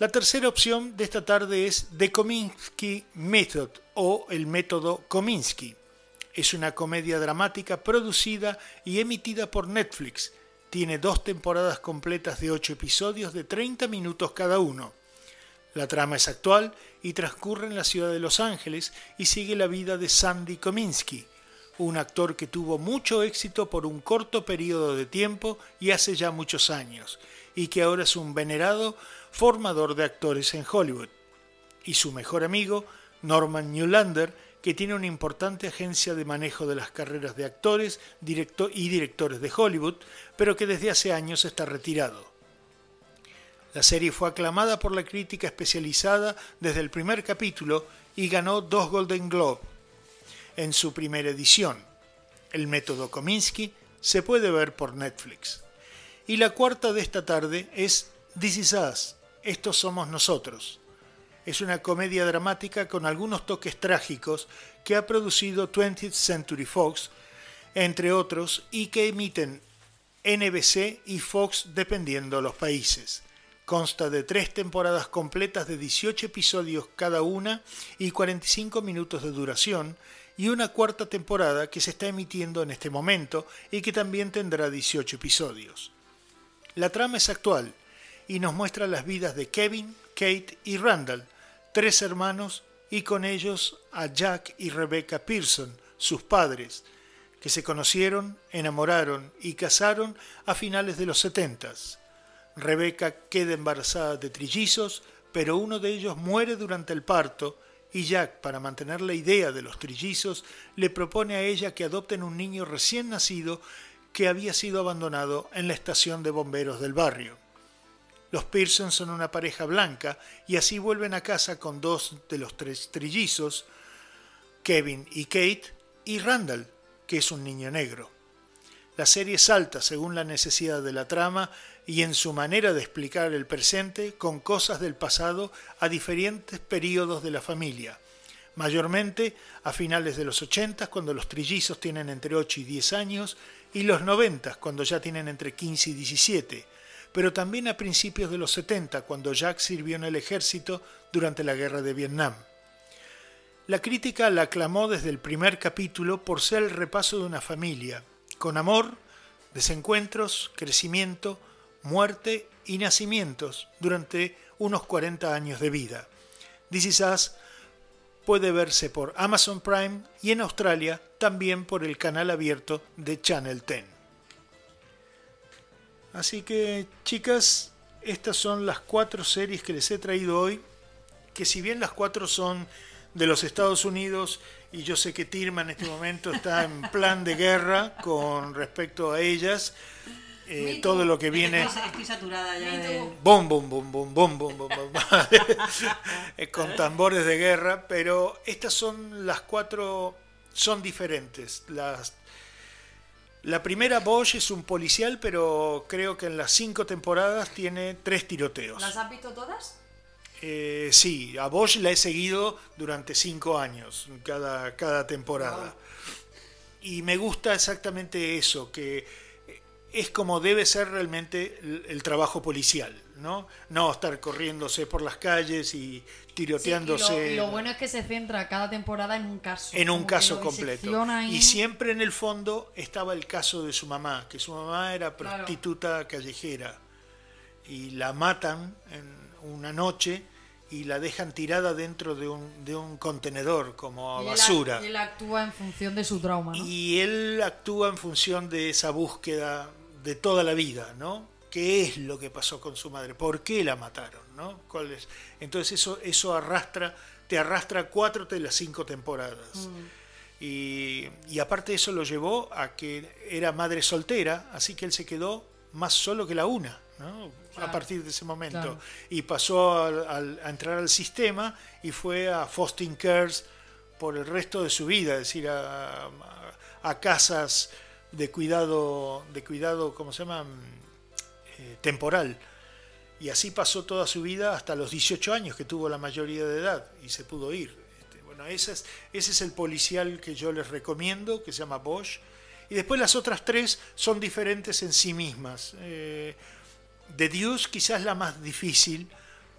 La tercera opción de esta tarde es The Kominsky Method o el método Kominsky. Es una comedia dramática producida y emitida por Netflix. Tiene dos temporadas completas de ocho episodios de 30 minutos cada uno. La trama es actual y transcurre en la ciudad de Los Ángeles y sigue la vida de Sandy Kominsky, un actor que tuvo mucho éxito por un corto periodo de tiempo y hace ya muchos años, y que ahora es un venerado formador de actores en Hollywood. Y su mejor amigo, Norman Newlander, que tiene una importante agencia de manejo de las carreras de actores y directores de Hollywood, pero que desde hace años está retirado. La serie fue aclamada por la crítica especializada desde el primer capítulo y ganó dos Golden Globe en su primera edición. El método Kominsky se puede ver por Netflix. Y la cuarta de esta tarde es This Is Us, Estos Somos Nosotros. Es una comedia dramática con algunos toques trágicos que ha producido 20th Century Fox, entre otros, y que emiten NBC y Fox dependiendo los países. Consta de tres temporadas completas de 18 episodios cada una y 45 minutos de duración, y una cuarta temporada que se está emitiendo en este momento y que también tendrá 18 episodios. La trama es actual y nos muestra las vidas de Kevin, Kate y Randall, tres hermanos y con ellos a Jack y Rebecca Pearson, sus padres, que se conocieron, enamoraron y casaron a finales de los 70s Rebeca queda embarazada de trillizos, pero uno de ellos muere durante el parto y Jack, para mantener la idea de los trillizos, le propone a ella que adopten un niño recién nacido que había sido abandonado en la estación de bomberos del barrio. Los Pearson son una pareja blanca y así vuelven a casa con dos de los tres trillizos, Kevin y Kate, y Randall, que es un niño negro. La serie salta según la necesidad de la trama y en su manera de explicar el presente con cosas del pasado a diferentes periodos de la familia, mayormente a finales de los 80 cuando los trillizos tienen entre 8 y 10 años y los 90 cuando ya tienen entre 15 y 17, pero también a principios de los 70 cuando Jack sirvió en el ejército durante la guerra de Vietnam. La crítica la aclamó desde el primer capítulo por ser el repaso de una familia, con amor, desencuentros, crecimiento, muerte y nacimientos durante unos 40 años de vida. This Is puede verse por Amazon Prime y en Australia también por el canal abierto de Channel 10. Así que chicas, estas son las cuatro series que les he traído hoy, que si bien las cuatro son de los Estados Unidos y yo sé que Tirma en este momento está en plan de guerra con respecto a ellas, eh, todo lo que viene... Estoy, estoy saturada ya de. Bom, bom, bom, bom, bom, bom, bom, bom. Con tambores de guerra, pero estas son las cuatro, son diferentes. Las, la primera Bosch es un policial, pero creo que en las cinco temporadas tiene tres tiroteos. ¿Las has visto todas? Eh, sí, a Bosch la he seguido durante cinco años, cada, cada temporada. Y me gusta exactamente eso, que es como debe ser realmente el, el trabajo policial, ¿no? No estar corriéndose por las calles y Sí, y, tiroteándose lo, y lo bueno es que se centra cada temporada en un caso. en un caso completo. ahí. Y siempre en el fondo estaba el caso de su mamá, que su mamá era Claro. prostituta callejera y la matan en una noche y la dejan tirada dentro de un, de un contenedor como Y él, basura. act- él actúa en función de su trauma, ¿no? Y él actúa en función de esa búsqueda de toda la vida, ¿no? ¿Qué es lo que pasó con su madre? ¿Por qué la mataron? ¿no? ¿Cuál es? Entonces eso, eso arrastra, te arrastra cuatro de las cinco temporadas. Y, y aparte eso lo llevó a que era madre soltera, así que él se quedó más solo que la una, ¿no? A partir de ese momento. Claro. Y pasó al- al- a entrar al sistema y fue a Fosting Cares por el resto de su vida, es decir, a, a- a casas de cuidado, de cuidado, ¿cómo se llama? Mm, eh, temporal. Y así pasó toda su vida hasta los 18 años que tuvo la mayoría de edad y se pudo ir. Este, bueno, ese es, ese es el policial que yo les recomiendo, que se llama Bosch. Y después las otras tres son diferentes en sí mismas. Eh, The Deuce quizás la más difícil,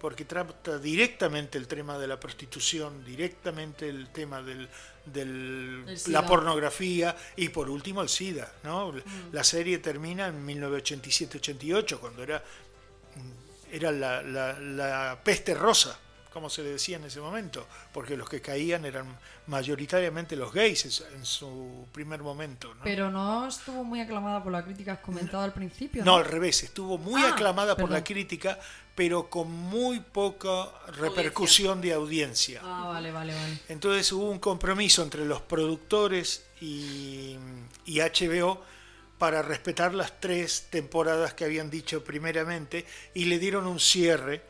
porque trata directamente el tema de la prostitución, directamente el tema del, del- El la pornografía y por último el SIDA. ¿no? La serie termina en 1987-88, cuando era, era la, la- la peste rosa, como se decía en ese momento, porque los que caían eran mayoritariamente los gays en- su primer momento. ¿no? Pero no estuvo muy aclamada por la crítica has comentado al principio. No, al revés, estuvo muy Ah, aclamada por la crítica, pero con muy poca repercusión de audiencia. Ah, vale, vale, vale. Entonces hubo un compromiso entre los productores y, y HBO para respetar las tres temporadas que habían dicho primeramente y le dieron un cierre,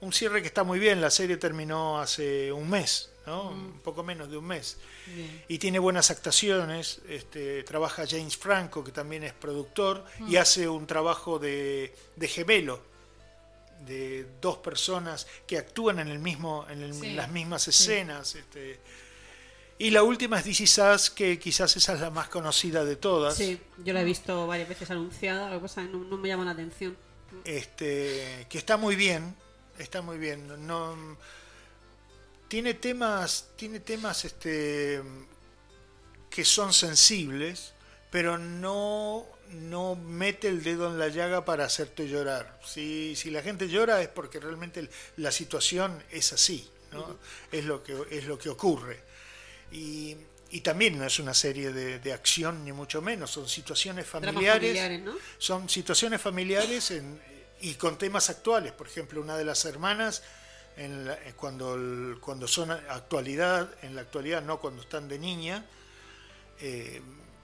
un cierre que está muy bien, la serie terminó hace un mes, ¿no? un poco menos de un mes. Bien. Y tiene buenas actuaciones, este, trabaja James Franco, que también es productor, y hace un trabajo de, de gemelo, de dos personas que actúan en, el mismo, en el- Sí, las mismas sí. escenas. este. Y la última es Is Us, que quizás esa es la más conocida de todas. Sí, yo la he visto varias veces anunciada, lo que pasa no, no me llama la atención. este, que está muy bien, está muy bien. No, tiene temas, tiene temas este, que son sensibles, pero no, no mete el dedo en la llaga para hacerte llorar. Si, si la gente llora es porque realmente la situación es así, ¿no? es, lo que, es lo que ocurre. Y, y también no es una serie de, de acción, ni mucho menos, son situaciones familiares familiares, ¿no? son situaciones familiares en- y con temas actuales. Por ejemplo, una de las hermanas, en la- eh, cuando, el- cuando son actualidad, en la actualidad no cuando están de niña, eh,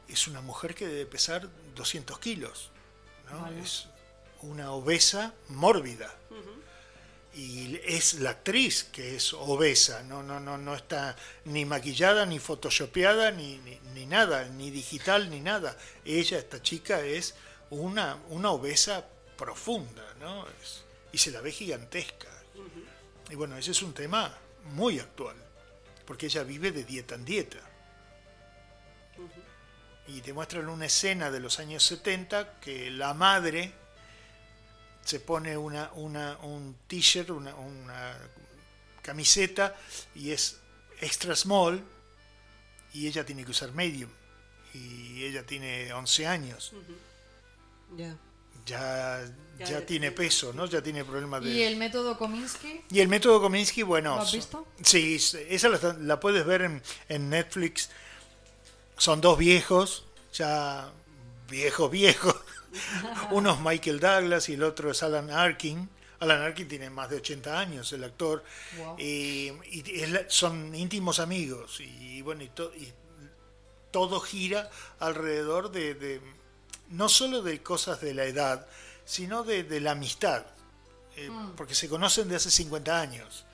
es una mujer que debe pesar 200 kilos. ¿no? Vale. Es una obesa mórbida. Y es la actriz que es obesa, no, no, no, no está ni maquillada, ni photoshopeada, ni, ni, ni nada, ni digital, ni nada. Ella, esta chica, es una, una obesa profunda, ¿no? Es- y se la ve gigantesca. Y bueno, ese es un tema muy actual, porque ella vive de dieta en dieta. Y te muestran una escena de los años 70 que la madre se pone una, una, un t-shirt, una, una camiseta y es extra small y ella tiene que usar medium. Y ella tiene 11 años. Ya. Ya, Ya tiene peso, ¿no? Ya tiene problemas de... ¿Y el método Kominsky? Y el método Kominsky, bueno. ¿Lo has visto? Sí, esa la, la puedes ver en, en Netflix. Son dos viejos, ya viejos, viejos. Uno es Michael Douglas y el otro es Alan Arkin. Alan Arkin tiene más de 80 años, el actor. Wow. Y, y es la- son íntimos amigos. Y bueno, y, to- y todo gira alrededor de, de- no solo de cosas de la edad, sino de, de la amistad. Eh, Porque se conocen de hace 50 años.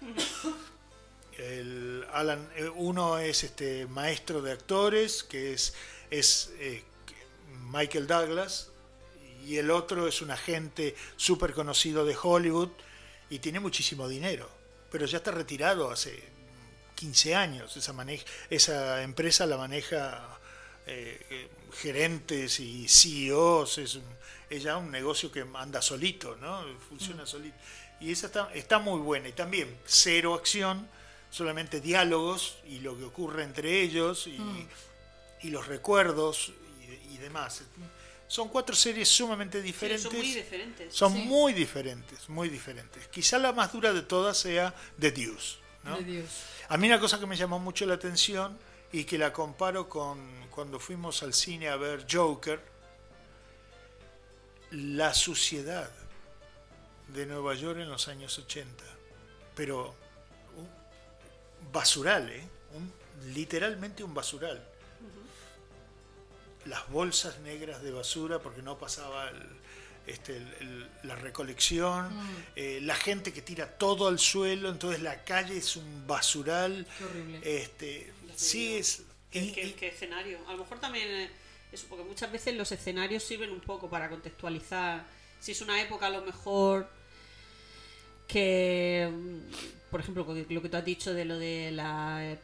El Alan, eh, uno es este maestro de actores, que es, es eh, Michael Douglas, y el otro es un agente súper conocido de Hollywood y tiene muchísimo dinero, pero ya está retirado hace 15 años. Esa, maneja, esa empresa la maneja eh, gerentes y CEOs, es, un- es ya un negocio que anda solito, ¿no? Funciona solito. Y esa está, está muy buena. Y también cero acción, solamente diálogos y lo que ocurre entre ellos y, y los recuerdos y, y demás. Son cuatro series sumamente Sí, diferentes. son muy diferentes. Son Sí. muy diferentes, muy diferentes. Quizá la más dura de todas sea The Deuce. ¿no? De Dios. A mí una cosa que me llamó mucho la atención y que la comparo con cuando fuimos al cine a ver Joker, la suciedad de Nueva York en los años 80. Pero un basural, ¿eh? Un- literalmente un basural. Las bolsas negras de basura porque no pasaba el- este, el- el- la recolección, eh, la gente que tira todo al suelo, entonces la calle es un basural. Qué horrible. Este, sí es... ¿Qué, qué- escenario? A lo mejor también eso, porque muchas veces los escenarios sirven un poco para contextualizar. Si es una época a lo mejor que, mm, por ejemplo, lo que- tú has dicho de lo de la eh,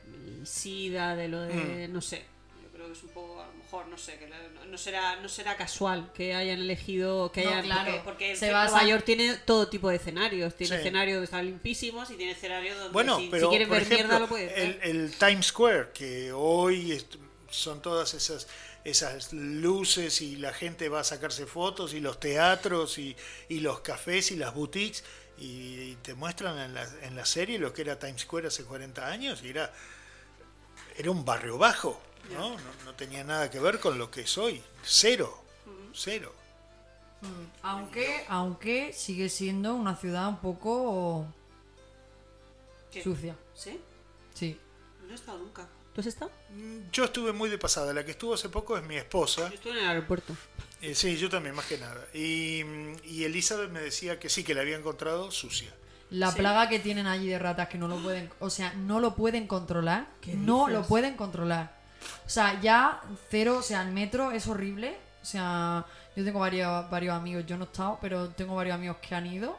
SIDA, de lo de, Mm. no sé, yo creo que es un poco, mejor, no sé, que no, no será no será casual que hayan elegido, que No, hayan, claro. porque, porque Se Nueva basa- York tiene todo tipo de escenarios, tiene Sí. escenarios que están limpísimos y tiene escenarios donde Bueno, si, si pero quieres por ver ejemplo, mierda lo puedes ver. el, el Times Square, que hoy son todas esas esas luces y la gente va a sacarse fotos y los teatros y, y los cafés y las boutiques y, te muestran en la, en la serie lo que era Times Square hace 40 años y era era un barrio bajo, ¿no? No, no tenía nada que ver con lo que es hoy, cero, cero. Aunque, aunque sigue siendo una ciudad un poco ¿Qué? sucia. ¿Sí? Sí. No he estado nunca. ¿Tú has estado? Mm, Yo estuve muy de pasada, la que estuvo hace poco es mi esposa. Yo estuve en el aeropuerto. Eh, sí, yo también, más que nada. Y, y Elizabeth me decía que sí, que la había encontrado sucia. La Sí. plaga que tienen allí de ratas que no lo pueden, o sea, no lo pueden controlar, no dices? lo pueden controlar. O sea, ya cero, o sea, el metro es horrible. O sea, yo tengo varios, varios amigos, yo no he estado, pero tengo varios amigos que han ido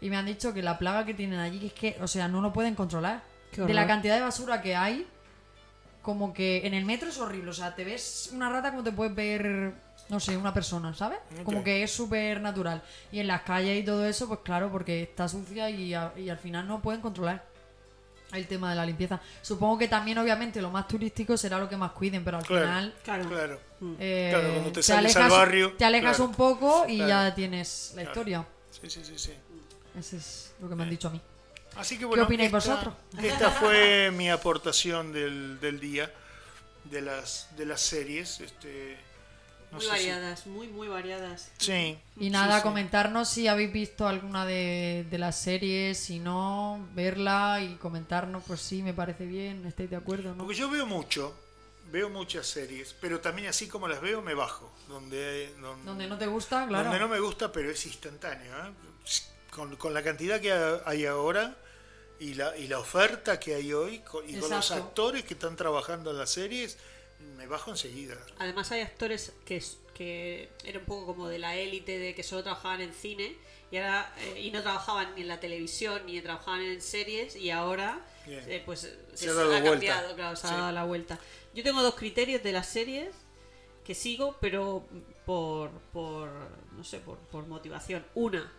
y me han dicho que la plaga que tienen allí que es que, o sea, no lo pueden controlar. De la cantidad de basura que hay, como que en el metro es horrible. O sea, te ves una rata como te puedes ver, no sé, una persona, ¿sabes? Como que es súper natural. Y en las calles y todo eso, pues claro, porque está sucia y, a- y al final no pueden controlar el tema de la limpieza. Supongo que también, obviamente, lo más turístico será lo que más cuiden, pero al Claro. final... Claro. Claro. eh, Claro, cuando te sales al barrio, Te alejas claro. un poco y Claro. ya tienes la Claro. historia. Sí, sí, sí, sí. Eso es lo que me han dicho a mí. Así que bueno, opináis esta, vosotros? esta fue mi aportación del, del día de las de las series. Este, no muy si- variadas, muy, muy variadas. Sí. Y nada, sí. comentarnos si habéis visto alguna de, de las series, si no, verla y comentarnos, pues sí, me parece bien, estáis de acuerdo, ¿no? Porque yo veo mucho, veo muchas series, pero también así como las veo me bajo. Donde, donde, Donde no te gusta, claro. donde no me gusta, pero es instantáneo. ¿eh? Con, con la cantidad que ha- hay ahora y la, y la oferta que hay hoy y con los Exacto. actores que están trabajando en las series, me bajo enseguida. Además hay actores que, que eran un poco como de la élite, de que solo trabajaban en cine y ahora eh, y no trabajaban ni en la televisión ni trabajaban en series y ahora eh, pues Se ha cambiado, claro, se Sí. ha dado la vuelta. Yo tengo dos criterios de las series que sigo, pero por, por no sé, por, por motivación. Una,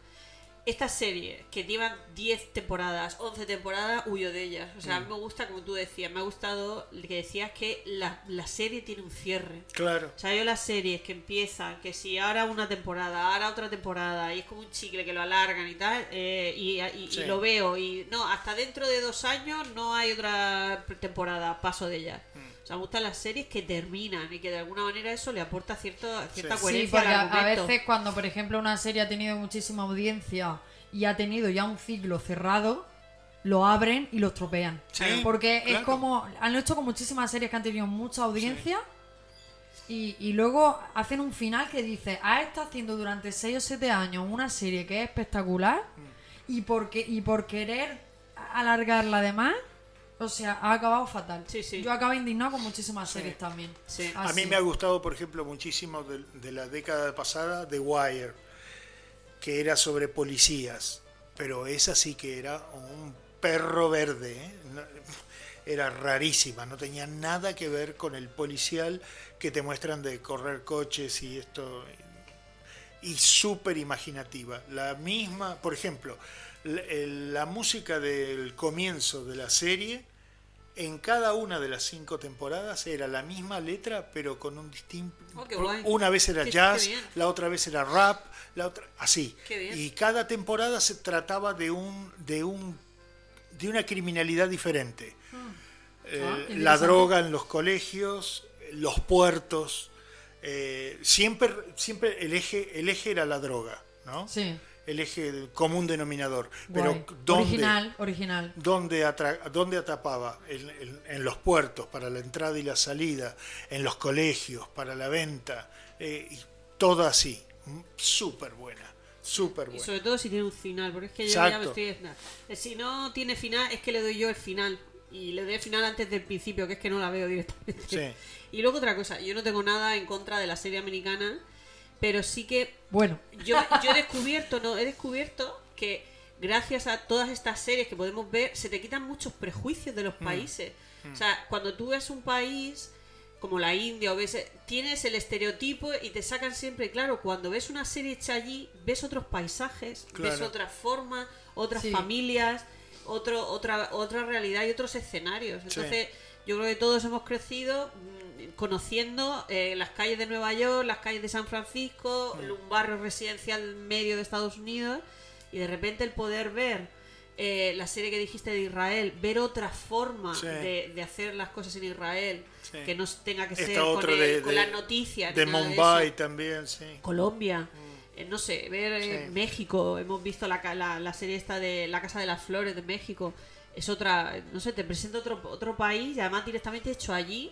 estas series que llevan 10 temporadas, 11 temporadas, huyo de ellas. O sea, a mí me gusta, como tú decías, me ha gustado que decías que la, la serie tiene un cierre. Claro. O sea, yo las series que empiezan, que si ahora una temporada, ahora otra temporada, y es como un chicle que lo alargan y tal, eh, y, y- y Sí. lo veo, y no, hasta dentro de dos años no hay otra temporada, paso de ellas. Mm. O sea, me gustan las series que terminan y que de alguna manera eso le aporta cierto, cierta Sí. Sí, coherencia porque al a, veces cuando, por ejemplo, una serie ha tenido muchísima audiencia y ha tenido ya un ciclo cerrado, lo abren y lo estropean. Sí, porque es como... Han hecho con muchísimas series que han tenido mucha audiencia y, y luego hacen un final que dice, ha estado haciendo durante 6 o 7 años una serie que es espectacular Mm. y, porque, y por querer alargarla además... O sea, ha acabado fatal. Sí, sí. Yo acabo indignado con muchísimas series también. Sí. A mí me ha gustado, por ejemplo, muchísimo de, de la década pasada The Wire, que era sobre policías, pero esa sí que era un perro verde, ¿eh? Era rarísima, no tenía nada que ver con el policial que te muestran de correr coches y esto, y súper imaginativa. La misma, por ejemplo, la música del comienzo de la serie en cada una de las cinco temporadas era la misma letra, pero con un distinto. Oh. Una vez era Qué- jazz, qué la otra vez era rap, la otra así. Qué bien. Y cada temporada se trataba de un de un de una criminalidad diferente. Eh, Ah, qué la droga en los colegios, los puertos, eh, siempre siempre el eje el eje era la droga, ¿no? Sí. El eje del común denominador. Guay. Pero ¿dónde? Original, original. ¿Dónde, atra- dónde atrapaba? En, en- en los puertos, para la entrada y la salida, en los colegios, para la venta, eh, y todo así. Mm, Súper buena, súper Y buena. sobre todo si tiene un final, porque es que yo ya me Exacto. estoy... nah. Eh, Si no tiene final, es que le doy yo el final. Y le doy el final antes del principio, que es que no la veo directamente. Sí. Y luego otra cosa, yo no tengo nada en contra de la serie americana, pero sí que Bueno, yo, yo he descubierto, no, he descubierto que gracias a todas estas series que podemos ver, se te quitan muchos prejuicios de los Mm. países. O sea, cuando tú ves un país como la India o ves, tienes el estereotipo y te sacan siempre, claro, cuando ves una serie hecha allí, ves otros paisajes, ves otras formas, otras Sí. familias, otro, otra, otra realidad y otros escenarios. Entonces, yo creo que todos hemos crecido mm, conociendo eh, las calles de Nueva York, las calles de San Francisco, Mm. un barrio residencial medio de Estados Unidos, y de repente el poder ver eh, la serie que dijiste de Israel, ver otra forma Sí. de, de hacer las cosas en Israel, Sí. que no tenga que Esta ser con, otra el- de, con de- las noticias. de Mumbai también, sí. Colombia, eh, no sé, ver eh. México, hemos visto la, la, la serie esta de La Casa de las Flores de México, es otra, no sé, te presenta otro, otro país, y además directamente hecho allí,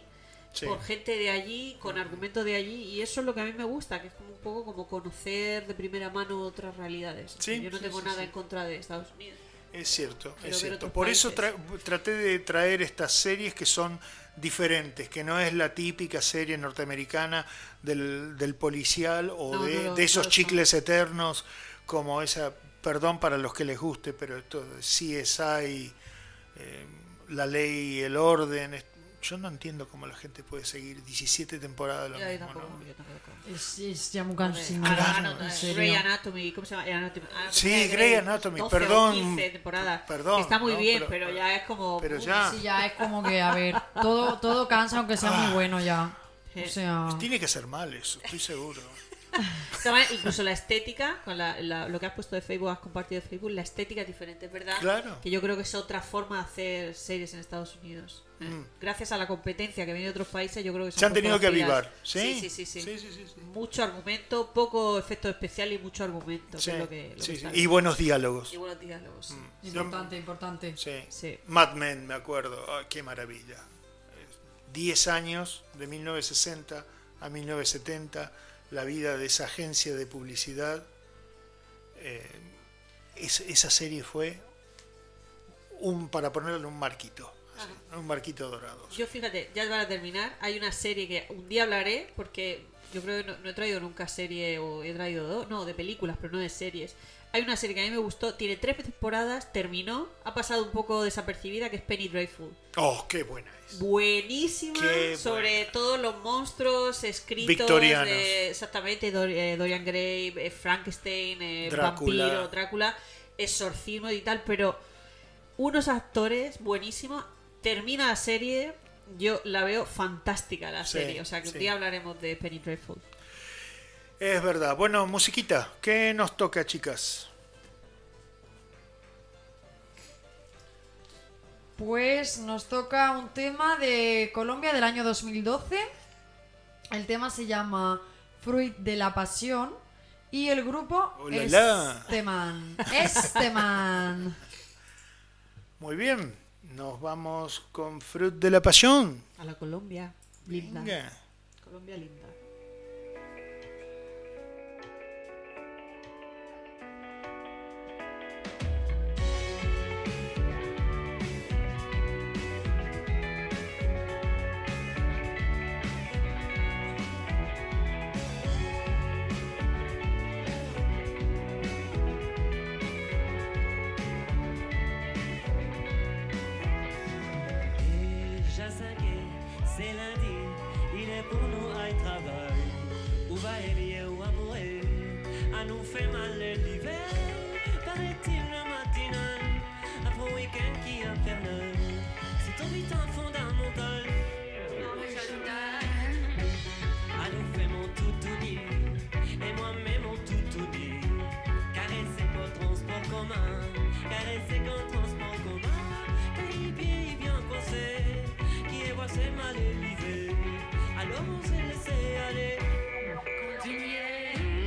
Sí. por gente de allí, con argumentos de allí, y eso es lo que a mí me gusta, que es como un poco como conocer de primera mano otras realidades. Sí, Yo no tengo nada en contra de Estados Unidos. Es cierto, es Por eso tra- traté de traer estas series que son diferentes, que no es la típica serie norteamericana del, del policial o No, de, no lo- de esos no chicles eternos como esa, perdón para los que les guste, pero esto de CSI, eh, la ley y el orden, es- yo no entiendo cómo la gente puede seguir 17 temporadas de lo Ya, yo mismo, tampoco, ¿no? yo tampoco. es, es ya muy cansino. Claro. Grey Anatomy, ¿cómo se llama? Anatomy, Anatomy Sí, Grey Anatomy, 12 o perdón. 15 temporadas. Perdón, está muy ¿no? bien, Pero- pero, ya es como. Pero ya, Sí, ya es como que, a ver, todo, todo cansa aunque sea muy bueno ya. O sea, tiene que ser mal eso, estoy seguro. Incluso la estética, con la- la- lo que has puesto de Facebook, has compartido de Facebook, la estética es diferente, es verdad. Claro. Que yo creo que es otra forma de hacer series en Estados Unidos. Eh, Mm. Gracias a la competencia que viene de otros países, yo creo que Se han tenido que avivar, ¿sí? Sí, sí, sí. sí. Sí, sí, sí, sí. Mucho argumento, poco efecto especial y mucho argumento. que Sí, es lo que, lo sí, que Y buenos diálogos. Y buenos diálogos. sí. importante, importante. Sí. Sí. Mad Men, me acuerdo. Ay, qué maravilla. Eh, 10 años, de 1960 a 1970, la vida de esa agencia de publicidad. Eh, es- esa serie fue un para ponerlo en un marquito. así, un marquito dorado. Yo fíjate, ya para terminar, hay una serie que un día hablaré, porque yo creo que no, no he traído nunca serie, o he traído dos, no, de películas, pero no de series. Hay una serie que a mí me gustó, tiene tres temporadas, terminó, ha pasado un poco desapercibida, que es Penny Dreadful. Oh, qué buena es. Buenísima, Qué sobre buena. todos los monstruos escritos Victorianos. de- exactamente, Dor- eh, Dorian Gray, eh, Frankenstein, eh, Drácula. vampiro, Drácula, exorcismo y tal, pero unos actores buenísimos. Termina la serie, yo la veo fantástica la Sí, serie, o sea que sí. un día hablaremos de Penny Dreadful. Es verdad. Bueno, musiquita, ¿qué nos toca, chicas? Pues nos toca un tema de Colombia del año 2012. El tema se llama Fruit de la Pasión. Y el grupo ¡Oh, la, es la! este man. Este man. Muy bien. Nos vamos con Fruit de la Pasión. A la Colombia, linda. Venga. Colombia linda.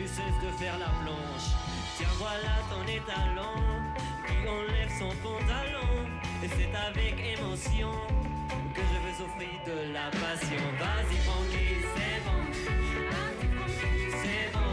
tu cesses de faire la planche. Tiens voilà ton étalon qui enlève son pantalon. Et c'est avec émotion que je veux offrir de la passion. Vas-y tranquille, c'est bon. C'est bon.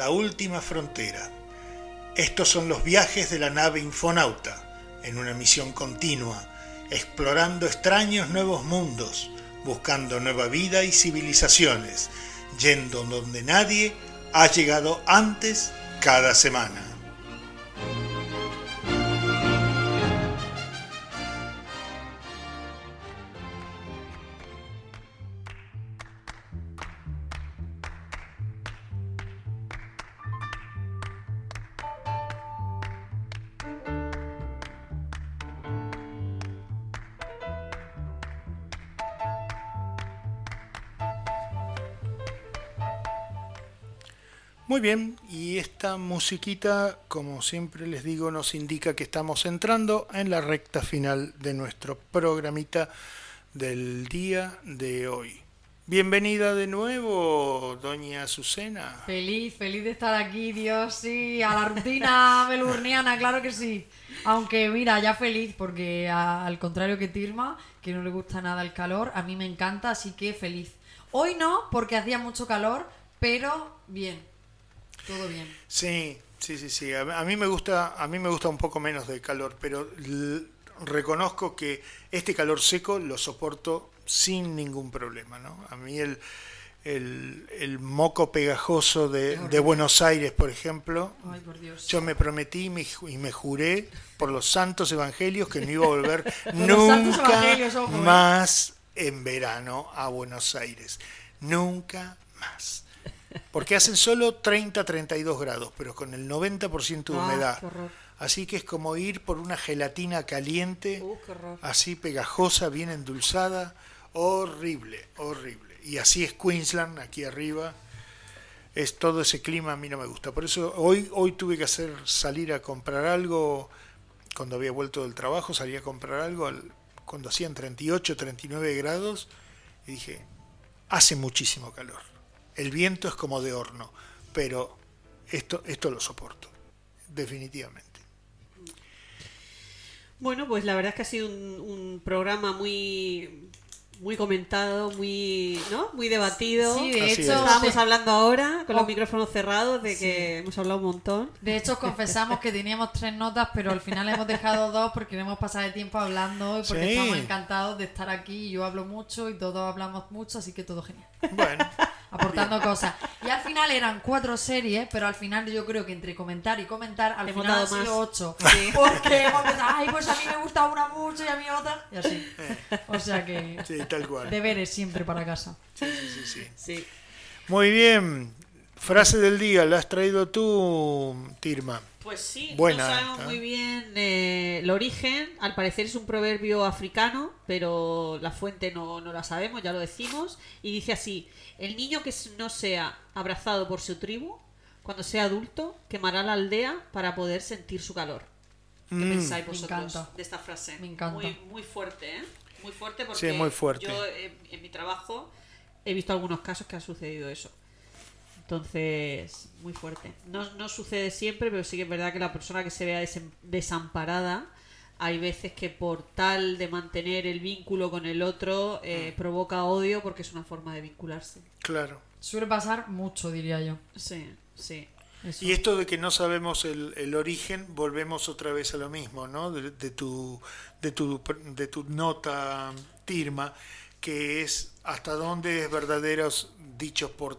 La última frontera. Estos son los viajes de la nave Infonauta, en una misión continua, explorando extraños nuevos mundos, buscando nueva vida y civilizaciones, yendo donde nadie ha llegado antes cada semana. Muy bien, y esta musiquita, como siempre les digo, nos indica que estamos entrando en la recta final de nuestro programita del día de hoy. Bienvenida de nuevo, doña Azucena. Feliz, feliz de estar aquí, Dios, sí, a la rutina melurniana, claro que sí. Aunque mira, ya feliz, porque a- al contrario que Tirma, que no le gusta nada el calor, a mí me encanta, así que feliz. Hoy no, porque hacía mucho calor, pero bien, todo bien. Sí, sí, sí, sí. A, mí me gusta, a mí me gusta un poco menos de calor, pero reconozco que este calor seco lo soporto sin ningún problema, ¿no? A mí el, el, el moco pegajoso de, de Buenos Aires, por ejemplo, Ay, por Dios. yo me prometí y me, ju- y me juré por los santos evangelios que no iba a volver nunca ¿eh? más en verano a Buenos Aires. Nunca más. Porque hacen solo 30, 32 grados, pero con el 90% de Ah, humedad. Así que es como ir por una gelatina caliente, Uh, así pegajosa, bien endulzada. Horrible, horrible. Y así es Queensland, aquí arriba. Es todo ese clima a mí no me gusta. Por eso hoy, hoy tuve que hacer salir a comprar algo. Cuando había vuelto del trabajo, salí a comprar algo al- cuando hacían 38, 39 grados. Y dije, hace muchísimo calor. El viento es como de horno, pero esto, esto lo soporto, definitivamente. Bueno, pues la verdad es que ha sido un, un programa muy muy comentado, muy, ¿no? Muy debatido. Sí, de Así hecho, es. Estábamos hablando ahora con los micrófonos cerrados de que hemos hablado un montón. De hecho, os confesamos que teníamos tres notas, pero al final hemos dejado dos porque no hemos pasado de tiempo hablando y porque Sí. estamos encantados de estar aquí. Yo hablo mucho y todos hablamos mucho, así que todo genial. Bueno, Aportando cosas. Y al final eran cuatro series, pero al final yo creo que entre comentar y comentar, al Hemos final han sido ocho. Porque hemos pensado, ay, pues a mí me gusta una mucho y a mí otra. Y así. O sea que sí, tal cual. deberes siempre para casa. Sí, sí, sí, sí. Sí. Muy bien. Frase del día, la has traído tú, Tirma. Pues sí, Buena no sabemos esta. muy bien eh, el origen. Al parecer es un proverbio africano, pero la fuente no, no la sabemos, ya lo decimos. Y dice así: El niño que no sea abrazado por su tribu, cuando sea adulto, quemará la aldea para poder sentir su calor. ¿Qué Mm. pensáis Me vosotros encanta. de esta frase? Me encanta. Muy, muy fuerte, ¿eh? Muy fuerte porque Sí, muy fuerte. yo eh, en mi trabajo he visto algunos casos que ha sucedido eso. Entonces, muy fuerte. No, no sucede siempre, pero sí que es verdad que la persona que se vea desamparada, hay veces que por tal de mantener el vínculo con el otro, eh, provoca odio porque es una forma de vincularse. Claro. Suele pasar mucho, diría yo. Sí, sí. Eso. Y esto de que no sabemos el, el origen, volvemos otra vez a lo mismo, ¿no? De, de tu, de, tu, de tu nota, Tirma, que es hasta dónde es verdaderos dichos por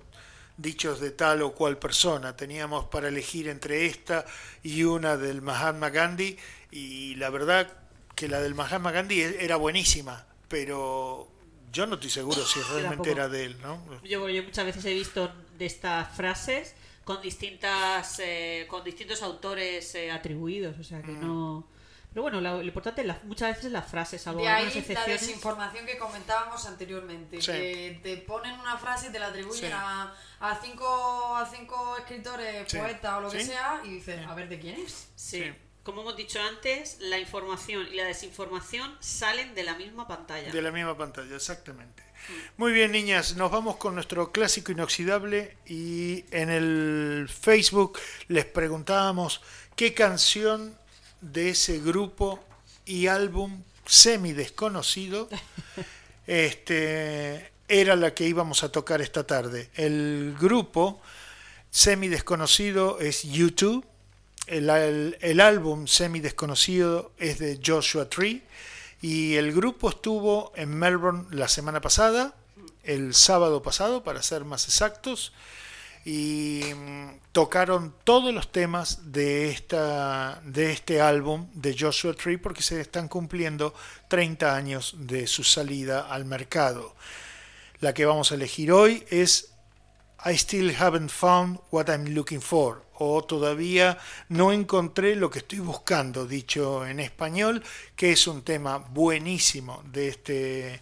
dichos de tal o cual persona. Teníamos para elegir entre esta y una del Mahatma Gandhi y la verdad que la del Mahatma Gandhi e- era buenísima, pero yo no estoy seguro si realmente era de él, ¿no? Yo, yo muchas veces he visto de estas frases con distintas eh, con distintos autores eh, atribuidos, o sea que no. Pero bueno, lo, lo importante es la- muchas veces las frases, salvo De ahí la excepciones. desinformación que comentábamos anteriormente, Sí. que te ponen una frase y te la atribuyen Sí. a, a cinco a cinco escritores, Sí. poetas o lo que sea, y dices, a ver de quién es. Sí. Sí. Como hemos dicho antes, la información y la desinformación salen de la misma pantalla. De la misma pantalla, exactamente. Muy bien, niñas, nos vamos con nuestro clásico inoxidable y en el Facebook les preguntábamos qué canción de ese grupo y álbum semi desconocido este, era la que íbamos a tocar esta tarde. El grupo semi desconocido es YouTube. El, el- el álbum semi desconocido es de Joshua Tree. Y el grupo estuvo en Melbourne la semana pasada, el sábado pasado, para ser más exactos. Y mm, tocaron todos los temas de, esta, de este álbum de Joshua Tree porque se están cumpliendo 30 años de su salida al mercado. La que vamos a elegir hoy es I still haven't found what I'm looking for o todavía no encontré lo que estoy buscando, dicho en español, que es un tema buenísimo de este,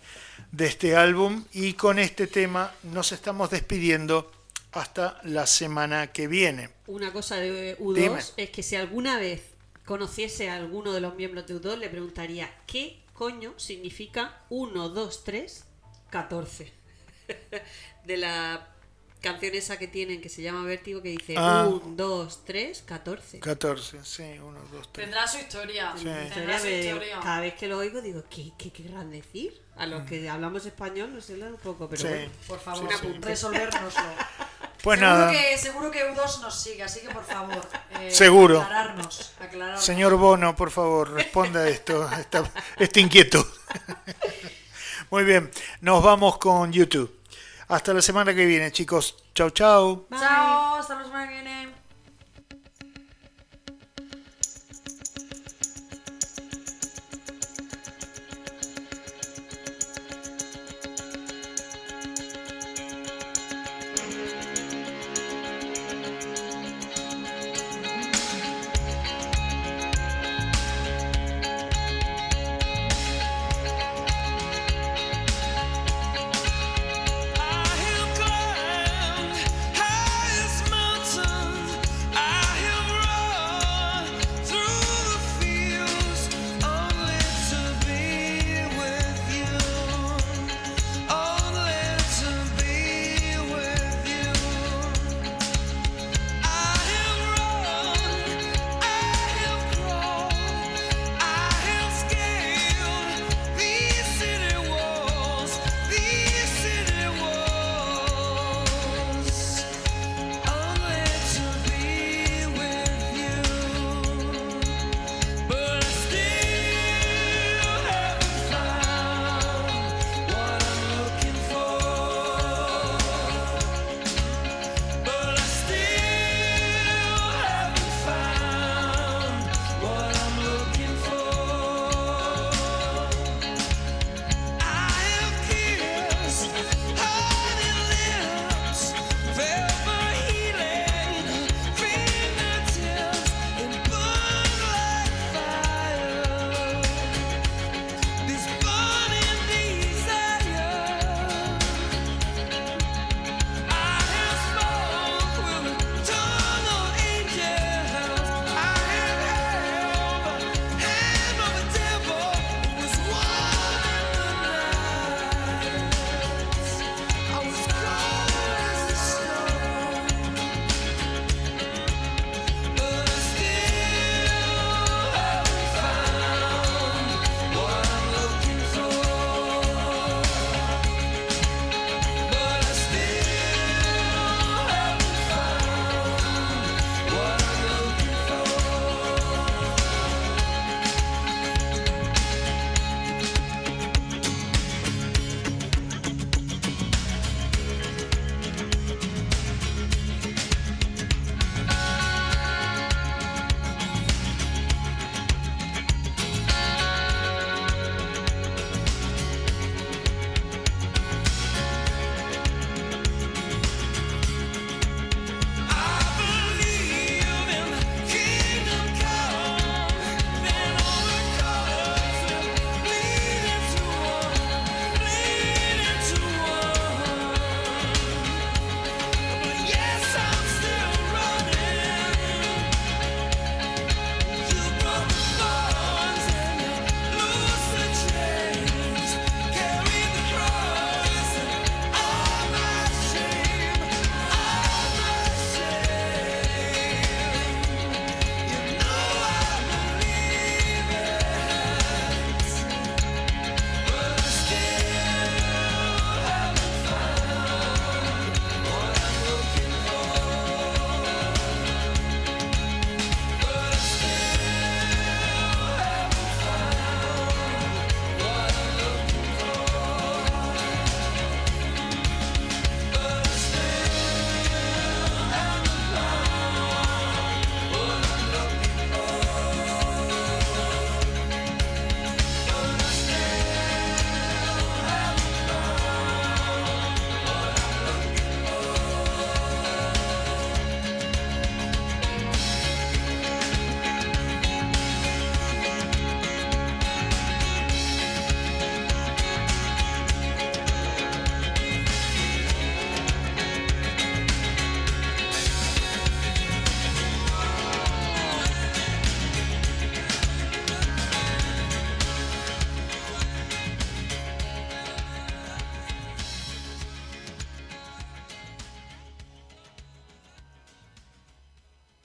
de este álbum y con este tema nos estamos despidiendo hasta la semana que viene. Una cosa de U2 Dime. es que si alguna vez conociese a alguno de los miembros de U2, le preguntaría ¿qué coño significa 1, 2, 3, 14? de la canción esa que tienen que se llama Vértigo que dice Ah. 1, 2, 3, 14. 14, sí, 1, 2, 3. Tendrá su historia. Sí. Tendrá su historia. cada vez que lo oigo digo, ¿qué, qué querrán decir? A los que hablamos español no sé un poco, pero Sí. bueno. Por favor, Un apunte. resolvérnoslo. Pues seguro, nada, que, seguro que U2 nos sigue, así que por favor. eh, Seguro. Aclararnos, aclararnos. señor Bono, por favor, responda a esto, a esta, esta inquietud. Muy bien, nos vamos con YouTube. Hasta la semana que viene, chicos. Chau, chau. Chao, hasta la semana que viene.